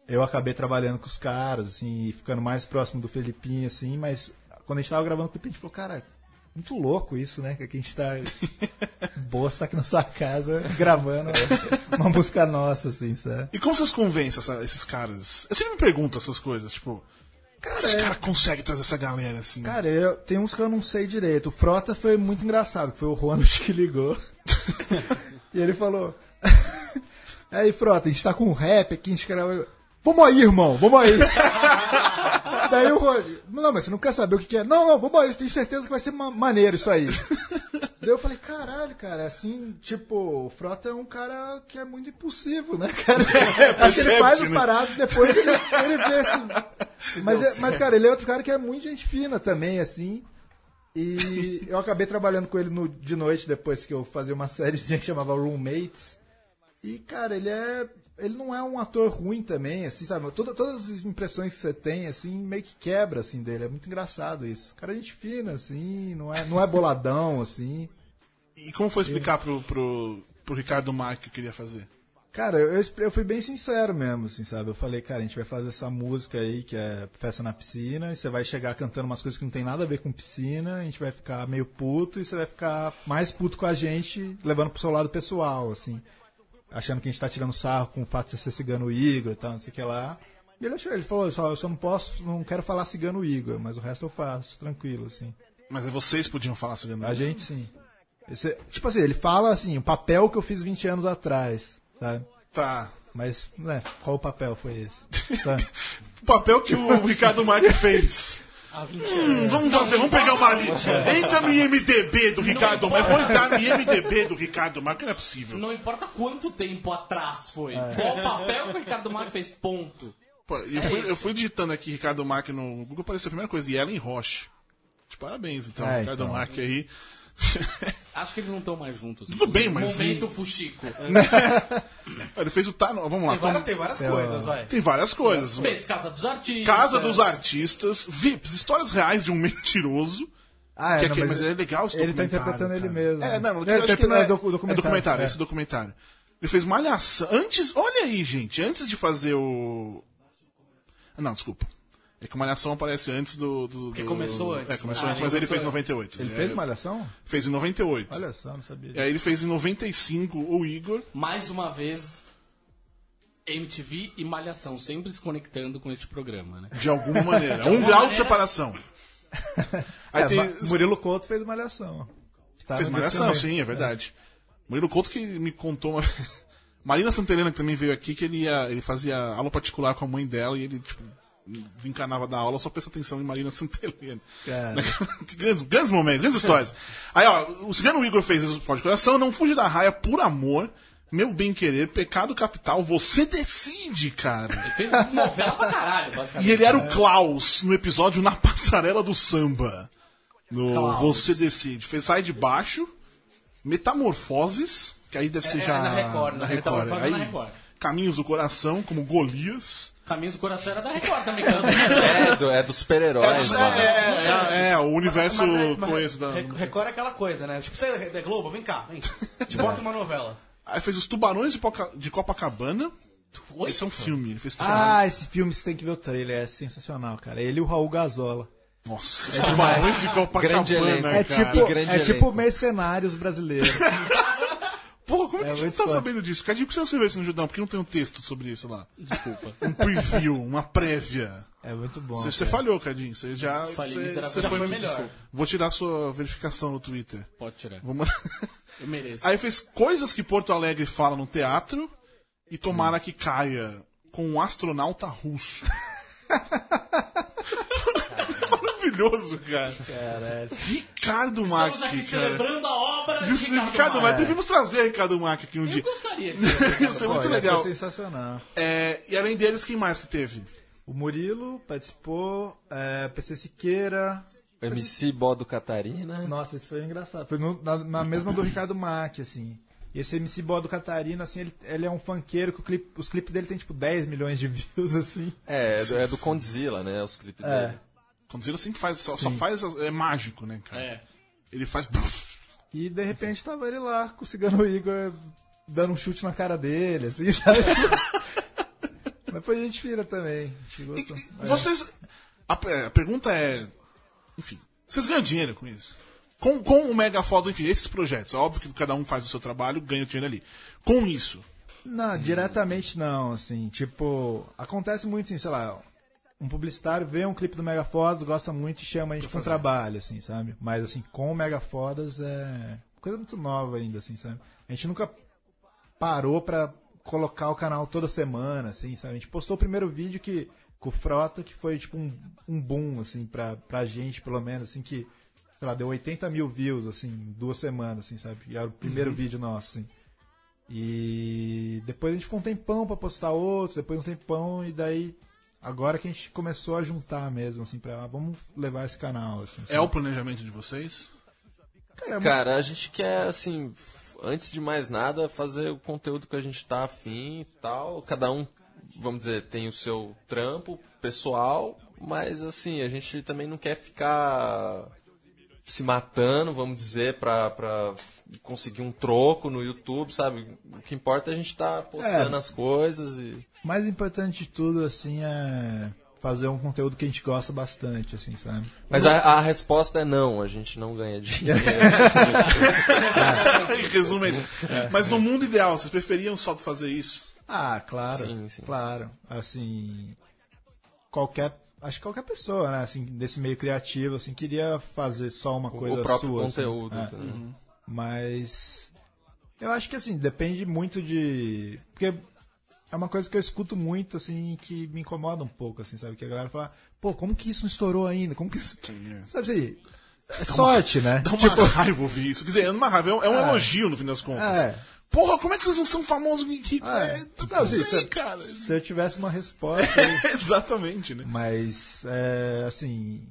F: eu acabei trabalhando com os caras, assim, e ficando mais próximo do Felipinho, assim, mas quando a gente tava gravando o Felipinho, a gente falou, cara, muito louco isso, né? Que a gente tá. [laughs] Boa, tá aqui na sua casa gravando uma música nossa, assim, sabe?
D: E como vocês convencem essa- esses caras? Eu sempre me pergunto essas coisas, tipo. Como esse
F: é-
D: cara consegue trazer essa galera assim?
F: Cara, eu, tem uns que eu não sei direito. O Frota foi muito engraçado, foi o Ronald [laughs] que ligou. e ele falou: [laughs] Aí, Frota, a gente tá com um rap aqui, a gente quer. Vamos aí, irmão, vamos aí. [laughs] Daí o Ronald, não, mas você não quer saber o que, que é? Não, não, vamos aí, tenho certeza que vai ser ma- maneiro isso aí. [laughs] Daí eu falei, caralho, cara, assim, tipo, o Frota é um cara que é muito impulsivo, né, cara? [laughs] Acho que ele faz as
D: né?
F: paradas depois ele, ele vê assim. Mas, é- mas, cara, ele é outro cara que é muito gente fina também, assim. E eu acabei trabalhando com ele no- de noite depois que eu fazia uma sériezinha que chamava Roommates. E, cara, ele é. Ele não é um ator ruim também, assim, sabe? Toda- todas as impressões que você tem, assim, meio que quebra, assim, dele. É muito engraçado isso. O cara é gente fina, assim, não é, não é boladão, assim.
D: E como foi explicar pro, pro, pro Ricardo o que eu queria fazer?
F: Cara, eu, eu, eu fui bem sincero mesmo, assim, sabe? Eu falei, cara, a gente vai fazer essa música aí, que é Festa na Piscina, e você vai chegar cantando umas coisas que não tem nada a ver com piscina, a gente vai ficar meio puto, e você vai ficar mais puto com a gente, levando pro seu lado pessoal, assim. Achando que a gente tá tirando sarro com o fato de você ser cigano Igor e tal, não sei o que lá. E ele, achou, ele falou, só, eu só não posso, não quero falar cigano Igor, mas o resto eu faço, tranquilo, assim.
D: Mas vocês podiam falar cigano
F: A gente sim. Esse- tipo assim, ele fala assim, o papel que eu fiz 20 anos atrás, sabe?
D: Tá.
F: Mas, né, qual o papel foi esse? [laughs]
D: O papel que o Ricardo Marque fez.
E: Há 20
D: Hum, vamos fazer, vamos pegar uma lista. Entra no IMDB do Ricardo Marque. Vou entrar no IMDB do Ricardo Marque, não é possível.
E: Não importa quanto tempo atrás foi. Qual o papel que o Ricardo Marques fez, ponto.
D: Pô, eu,
E: É
D: fui, eu fui digitando aqui Ricardo Marque no Google, apareceu a primeira coisa, e Ellen Roche. De parabéns, então,
F: É,
D: Ricardo
F: então.
D: Marque aí. [laughs]
E: Acho que eles não estão mais juntos.
D: Tudo bem, mas-
E: Momento Fuxico. [laughs]
D: Ele fez o tá, não, vamos lá.
H: Tem várias, tem várias
F: É,
H: coisas, vai.
D: Tem várias coisas.
E: Fez Casa dos Artistas.
D: Casa dos Artistas, VIPs, histórias reais de um mentiroso.
F: Ah,
D: que
F: não,
D: aqui-
F: mas
D: mas é legal esse
F: ele tá
D: documentário,
F: interpretando ele
D: cara.
F: mesmo.
D: É, não,
F: Ele
D: acho que não é,
F: é docu-
D: é
F: documentário,
D: documentário,
F: é.
D: esse documentário. Ele fez malhação. Antes, olha aí, gente, antes de fazer o. Ah, Não, desculpa. É que o Malhação aparece antes do. do
E: Porque
D: do-
E: começou antes.
D: É, começou
E: Ah,
D: antes, mas
E: ele
D: ele fez em
E: começou
D: 98.
F: Ele
D: É,
F: fez Malhação?
D: Fez em 98.
F: Olha só, não sabia.
D: E aí ele fez em 95 o Igor.
E: Mais uma vez, MTV e Malhação, sempre se conectando com este programa, né?
D: De alguma [laughs] maneira.
E: De
D: um grau de
E: maneira-
D: separação. [laughs] Aí
F: É,
D: tem.
F: Murilo Couto fez Malhação. Tá
D: Fez malhação, sim, é verdade. Murilo Couto que me contou uma... [laughs] Marina Santelena, que também veio aqui, que ele, ia, ele fazia aula particular com a mãe dela e ele, tipo, desencanava da aula só presta atenção em Marina [laughs] Santelena. [laughs] Grandes, grandes momentos, grandes histórias. Aí, ó, o Cigano Igor fez isso pode coração, não fuge da raia por amor, meu bem-querer, pecado capital, você decide, cara.
E: Ele fez novela pra caralho, basicamente.
D: E ele era o Klaus no episódio Na Passarela do Samba. No
E: Klaus.
D: Você Decide. Fez Sai de Baixo, Metamorfoses, que aí deve ser
E: É,
D: já.
E: é na Record,
D: na
E: né?
D: Record.
E: Metamorfoses
D: Aí,
E: na Record.
D: Caminhos do Coração, como Golias.
E: Caminhos do Coração era da Record também. [laughs]
G: É, do, é dos super-heróis
D: É,
G: lá.
D: é, é, é, o universo
H: Mas é- mas
D: coeso da.
H: Re- Record é aquela coisa, né? Tipo, você é da Globo, vem cá, vem. Te bota uma novela. [laughs]
D: Aí fez os Tubarões de, Copacabana. Esse é um filme, ele fez
F: Ah, esse filme você tem que ver o trailer, é sensacional, cara. Ele e o Raul Gazola.
D: Nossa, os Tubarões de Copacabana.
G: Grande elenco.
F: É
D: cara.
F: tipo,
G: grande
F: é
G: elenco.
F: tipo mercenários brasileiros. [laughs]
D: Como é que a gente
F: muito
D: tá sabendo disso? Cadinho, por que você não escreveu isso no Judão? Porque não tem um texto sobre isso lá.
E: Desculpa.
D: Um preview, uma prévia.
F: É muito bom.
D: Você, você falhou, Cadinho. Você já.
E: Falhei
D: você, você
E: Já
D: foi
E: foi
D: melhor.
E: melhor.
D: Vou tirar sua verificação no Twitter.
E: Pode tirar.
D: Vou mandar- [laughs]
E: Eu mereço.
D: Aí fez coisas que Porto Alegre fala no teatro e tomara que caia com um astronauta russo. [laughs] [laughs] Maravilhoso, cara. Ricardo Mack,
E: Estamos aqui
D: cara.
E: celebrando a obra de Ricardo,
D: Ricardo
E: Mack.
D: Mack. Devíamos trazer Ricardo Mack aqui um
E: Eu
D: dia.
E: gostaria de [laughs]
D: Isso é
F: Pô,
D: muito
F: ser
D: legal.
F: sensacional.
D: É, e além deles, quem mais que teve?
F: O Murilo participou, é, PC Siqueira.
G: O MC Bodo Catarina.
F: Nossa, isso foi engraçado. Foi no- na, na mesma do Ricardo Mack, assim. E esse MC Bodo Catarina, assim, ele, ele é um funkeiro que o clipe- os clipes dele tem tipo 10 milhões de views, assim.
G: É, é do, é do Condzilla, né? Os clipes
F: É.
G: dele.
D: Condzilla sempre faz, só, só faz. É mágico, né, cara?
E: É.
D: Ele faz. [laughs]
F: E de repente tava ele lá com o Cigano Igor dando um chute na cara dele, assim, [laughs] sabe? Mas foi gente fina também. A gente gostou. É.
D: Vocês. A, a pergunta é. Enfim, vocês ganham dinheiro com isso? Com, com o Mega Foto, enfim, esses projetos. É óbvio que cada um faz o seu trabalho, ganha o dinheiro ali. Com isso.
F: Não, diretamente não, assim, tipo, acontece muito assim, sei lá, um publicitário vê um clipe do Mega Fodas, gosta muito e chama a gente pra um trabalho, assim, sabe? Mas assim, com o Mega Fodas é coisa muito nova ainda, assim, sabe? A gente nunca parou pra colocar o canal toda semana, assim, sabe? A gente postou o primeiro vídeo que com o Frota, que foi tipo um, um boom, assim, pra, pra gente, pelo menos, assim, que, sei lá, deu 80 mil views, assim, em duas semanas, assim, sabe? E era o primeiro vídeo nosso, assim. E depois a gente ficou um tempão pra postar outro, depois um tempão, e daí agora que a gente começou a juntar mesmo, assim, pra ah, vamos levar esse canal, assim.
D: É o planejamento de vocês?
F: É,
G: Cara, a gente quer, assim, antes de mais nada, fazer o conteúdo que a gente tá afim e tal. Cada um, vamos dizer, tem o seu trampo pessoal, mas, assim, a gente também não quer ficar se matando, vamos dizer, pra, pra conseguir um troco no YouTube, sabe? O que importa é a gente tá postando
F: É.
G: as coisas e.
F: mais importante de tudo, assim, é fazer um conteúdo que a gente gosta bastante, assim, sabe?
G: Mas a, a resposta é não, a gente não ganha dinheiro. [laughs]
D: em resumo, é isso. Mas no mundo ideal, vocês preferiam só fazer isso?
F: Ah, claro.
G: Sim, sim.
F: Claro. Assim, qualquer, acho que qualquer pessoa, né, assim, desse meio criativo, assim, queria fazer só uma coisa
G: o próprio
F: sua, assim.
G: conteúdo.
F: É.
G: entendeu?
F: Mas eu acho que assim, depende muito de. Porque é uma coisa que eu escuto muito, assim, que me incomoda um pouco, assim, sabe? Que a galera fala, pô, como que isso não estourou ainda? Como que isso. [laughs] Sabe assim? É sorte, né?
D: Dá uma [laughs] raiva ouvir isso. Quer dizer, é uma raiva, é um, é
F: É.
D: elogio no fim das contas.
F: É.
D: Porra, como é que vocês não são famosos que.
F: É.
D: É,
F: Não,
D: não
F: assim,
D: sei,
F: se-
D: cara.
F: Se eu tivesse uma resposta. eu- [laughs]
D: Exatamente, né?
F: Mas, é, assim,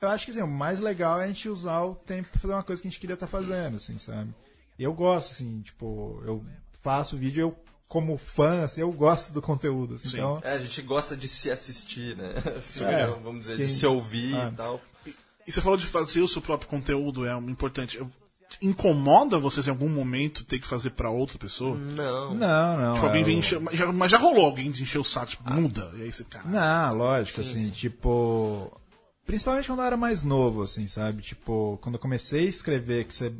F: eu acho que assim, o mais legal é a gente usar o tempo pra fazer uma coisa que a gente queria estar fazendo, assim, sabe? E eu gosto, assim, tipo, eu faço vídeo, eu como fã, assim, eu gosto do conteúdo. assim, então,
G: É, a gente gosta de se assistir, né? [laughs] Assim,
F: É,
G: vamos dizer,
F: quem-
G: de se ouvir
F: Ah.
G: e tal.
D: E você falou de fazer o seu próprio conteúdo, é um importante. Eu- Incomoda vocês em algum momento ter que fazer pra outra pessoa?
G: Não.
F: Não, não.
D: Tipo, alguém
F: é
D: vem encher, mas já, mas já rolou alguém de encher o saco, tipo, muda. E aí você, cara.
F: Não, lógico, assim, tipo. Principalmente quando eu era mais novo, assim, sabe? Tipo, quando eu comecei a escrever, que você,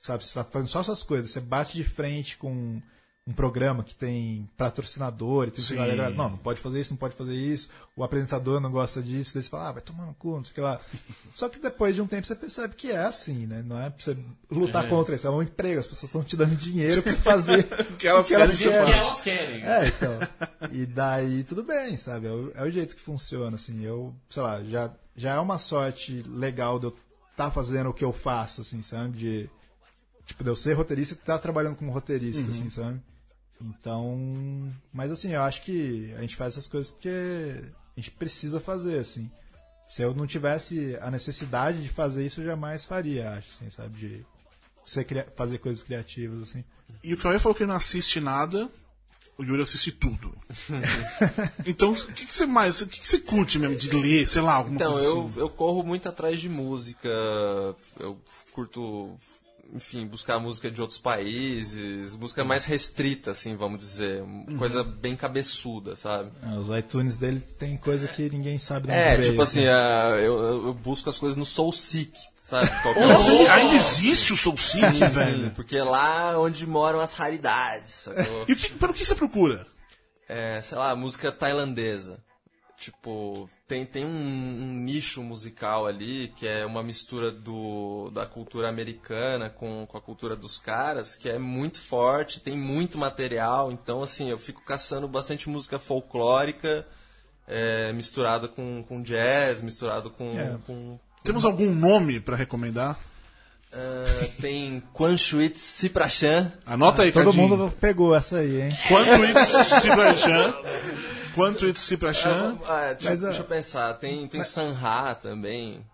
F: sabe, você tá fazendo só essas coisas, você bate de frente com um programa que tem patrocinador e tem que galera, não, não pode fazer isso, não pode fazer isso, o apresentador não gosta disso, daí você fala, ah, vai tomar no cu, não sei o que lá. [laughs] Só que depois de um tempo você percebe que é assim, né? Não é pra você lutar
E: É.
F: contra isso, é um emprego, as pessoas estão te dando dinheiro pra fazer [laughs]
D: O que elas querem
E: que elas querem.
F: é, então. E daí tudo bem, sabe? É o, é o jeito que funciona, assim. Eu, sei lá, já, já é uma sorte legal de eu estar fazendo o que eu faço, assim, sabe? De, tipo, de eu ser roteirista e estar trabalhando como roteirista,
D: Uhum.
F: assim, sabe? Então. Mas assim, eu acho que a gente faz essas coisas porque a gente precisa fazer, assim. Se eu não tivesse a necessidade de fazer isso, eu jamais faria, acho, assim, sabe? De ser, cria- fazer coisas criativas, assim.
D: E o Cauê falou que ele não assiste nada, o Yuri assiste tudo. [laughs] então, o que, que você mais. O que, que você curte mesmo de ler, sei lá, alguma
G: Então,
D: coisa
G: eu,
D: assim?
G: eu corro muito atrás de música. Eu curto, enfim, buscar música de outros países, música mais restrita, assim, vamos dizer.
F: Uhum.
G: Coisa bem cabeçuda, sabe?
F: Ah, os iTunes dele tem coisa que ninguém sabe
G: É,
F: veio,
G: tipo assim, ah, eu, eu busco as coisas no Soul Seek, sabe? Qualquer
D: Nossa, ainda existe o Soul Seek,
G: Sim,
D: velho?
G: sim, porque é lá onde moram as raridades, sacou?
D: E que, pelo que você procura?
G: é, sei lá, música tailandesa. Tipo, tem, tem um, um nicho musical ali que é uma mistura do, da cultura americana com, com a cultura dos caras, que é muito forte, tem muito material. Então, assim, eu fico caçando bastante música folclórica, é, misturada com, com jazz, misturado com.
F: É.
G: com
D: Temos algum nome pra recomendar?
G: ah, tem Quan Shuit Siprachan.
D: Anota aí,
F: Todo
D: Cadinho.
F: mundo pegou essa aí, hein?
D: Quanto it's [laughs] Siprachan? Quanto it's Siprachan?
G: Ah, deixa,
F: Mas, ah,
G: deixa eu pensar, tem, tem Sanha também.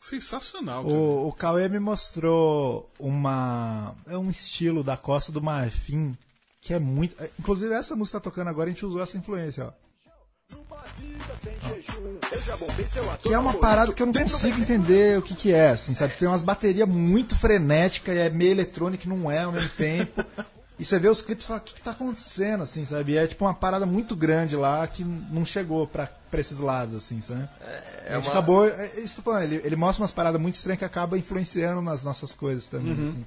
D: Sensacional. cara.
F: O, o Cauê me mostrou uma. É um estilo da Costa do Marfim que é muito. é, Inclusive, essa música tá tocando agora, a gente usou essa influência, ó. Que é uma parada que eu não consigo entender o que, que é, assim, sabe? Tem umas baterias muito frenéticas e é meio eletrônica e não é ao mesmo tempo. [laughs] E você vê os clipes e fala, o que, que tá acontecendo, assim, sabe? E é tipo uma parada muito grande lá que não chegou pra, pra esses lados, assim, sabe?
G: É
F: a gente
G: uma-
F: acabou. É, é isso que eu tô falando, ele, ele mostra umas paradas muito estranhas que acaba influenciando nas nossas coisas também,
D: Uhum.
F: assim.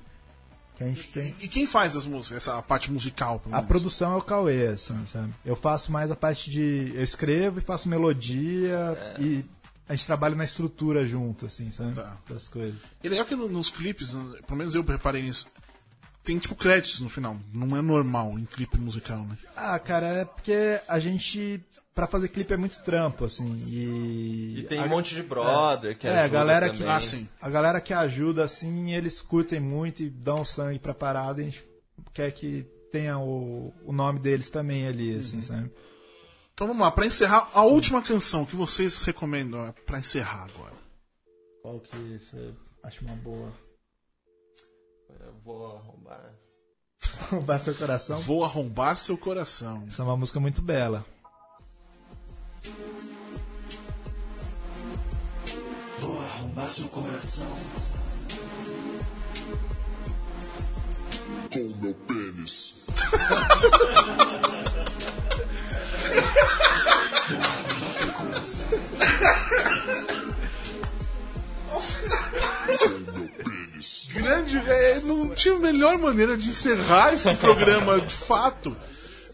F: Que a gente tem.
D: E quem faz as músicas, essa parte musical? pelo
F: A produção é o Cauê, assim, sabe? Eu faço mais a parte de. Eu escrevo e faço melodia e a gente trabalha na estrutura junto, assim, sabe?
D: Tá.
F: Das coisas.
D: E é legal que no- nos clipes, pelo menos eu reparei nisso, tem tipo créditos no final. Não é normal em clipe musical, né?
F: Ah, cara, é porque a gente. Pra fazer clipe é muito trampo, assim. E.
G: E tem
F: a-
G: um monte de brother que
F: é, a
G: ajuda
F: galera
G: também.
F: que
D: Ah, sim.
F: A galera que ajuda, assim, eles curtem muito e dão sangue pra parada e a gente quer que tenha o, o nome deles também ali,
G: Uhum.
F: assim, sabe?
D: Então vamos lá, pra encerrar, a última canção que vocês recomendam é pra encerrar agora.
F: Qual que você acha uma boa?
G: Eu vou arrombar.
F: Roubar seu coração?
D: Vou arrombar seu coração.
F: Essa é uma música muito bela.
I: Vou arrombar seu coração.
K: Com o meu pênis. [laughs]
D: Grande, é, não tinha melhor maneira de encerrar esse [laughs] programa de fato.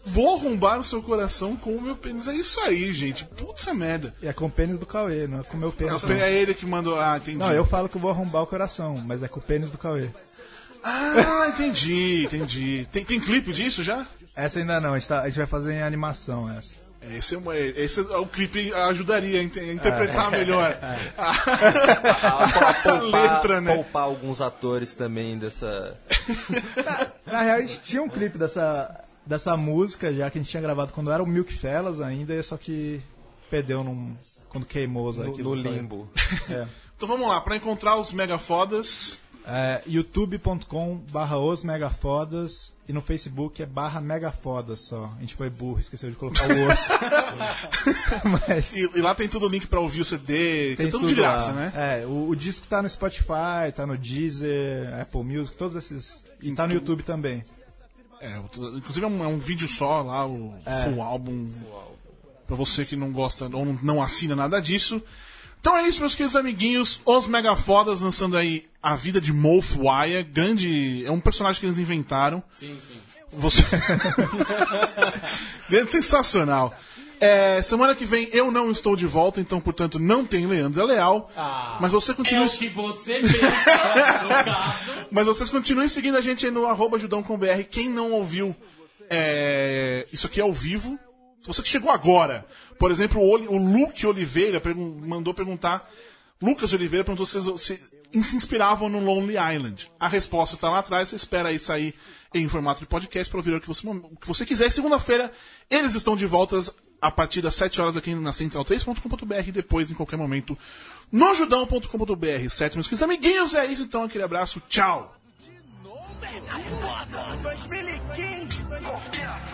D: Vou arrombar o seu coração com o meu pênis. É isso aí, gente. Putz merda.
F: E é com o pênis do Cauê, não é com o meu
D: É,
F: pênis.
D: o pê- é ele que mandou. Ah, entendi.
F: Não, eu falo que eu vou arrombar o coração, mas é com o pênis do Cauê.
D: Ah, entendi, entendi. Tem, tem clipe disso já?
F: Essa ainda não, a gente, tá- a gente vai fazer em animação essa.
D: Esse é, uma, esse é o clipe ajudaria a inte- a interpretar melhor [laughs] [laughs]
G: A,
D: a,
G: poupar,
D: letra, né?
G: poupar alguns atores também dessa. [laughs]
F: Na real, a gente tinha um clipe dessa, dessa música já que a gente tinha gravado quando era o Milk Fellas ainda, só que perdeu num, quando queimou
G: No, no limbo.
F: É.
D: Então vamos lá, pra encontrar os mega fodas.
F: É, youtube.com barra os megafodas e no Facebook é barra megafodas só. A gente foi burro, esqueceu de colocar o osso. [laughs] Mas
D: E, e lá tem tudo o link pra ouvir o CD, tem,
F: tem
D: tudo, de graça,
F: lá.
D: né?
F: É, o, o disco tá no Spotify, tá no Deezer, Apple Music, todos esses. E tá no YouTube também.
D: É, inclusive é um, é um vídeo só lá, o
F: É.
D: full álbum. Pra você que não gosta ou não assina nada disso. Então é isso, meus queridos amiguinhos. Os Megafodas lançando aí a vida de Moff Wire. Grande. É um personagem que eles inventaram.
E: Sim, sim.
D: Você. [laughs] Grande sensacional. É, semana que vem eu não estou de volta, então, portanto, não tem Leandro Leal. mas você
E: É
D: continua.
E: o que você pensa, no [laughs] caso.
D: Mas vocês continuem seguindo a gente aí no arroba judão.com.br. Quem não ouviu, é, isso aqui é ao vivo. Se você que chegou agora, por exemplo, o, Luke Oliveira mandou perguntar. Lucas Oliveira perguntou se, se se inspiravam no Lonely Island. A resposta está lá atrás, você espera aí sair em formato de podcast para ouvir o que você, o que você quiser. Segunda-feira, eles estão de voltas a partir das 7 horas aqui na central3.com.br e depois, em qualquer momento, no judão.com.br. Certo, meus queridos amiguinhos? É isso, então. Aquele abraço. Tchau.
I: 2015. Conspiração.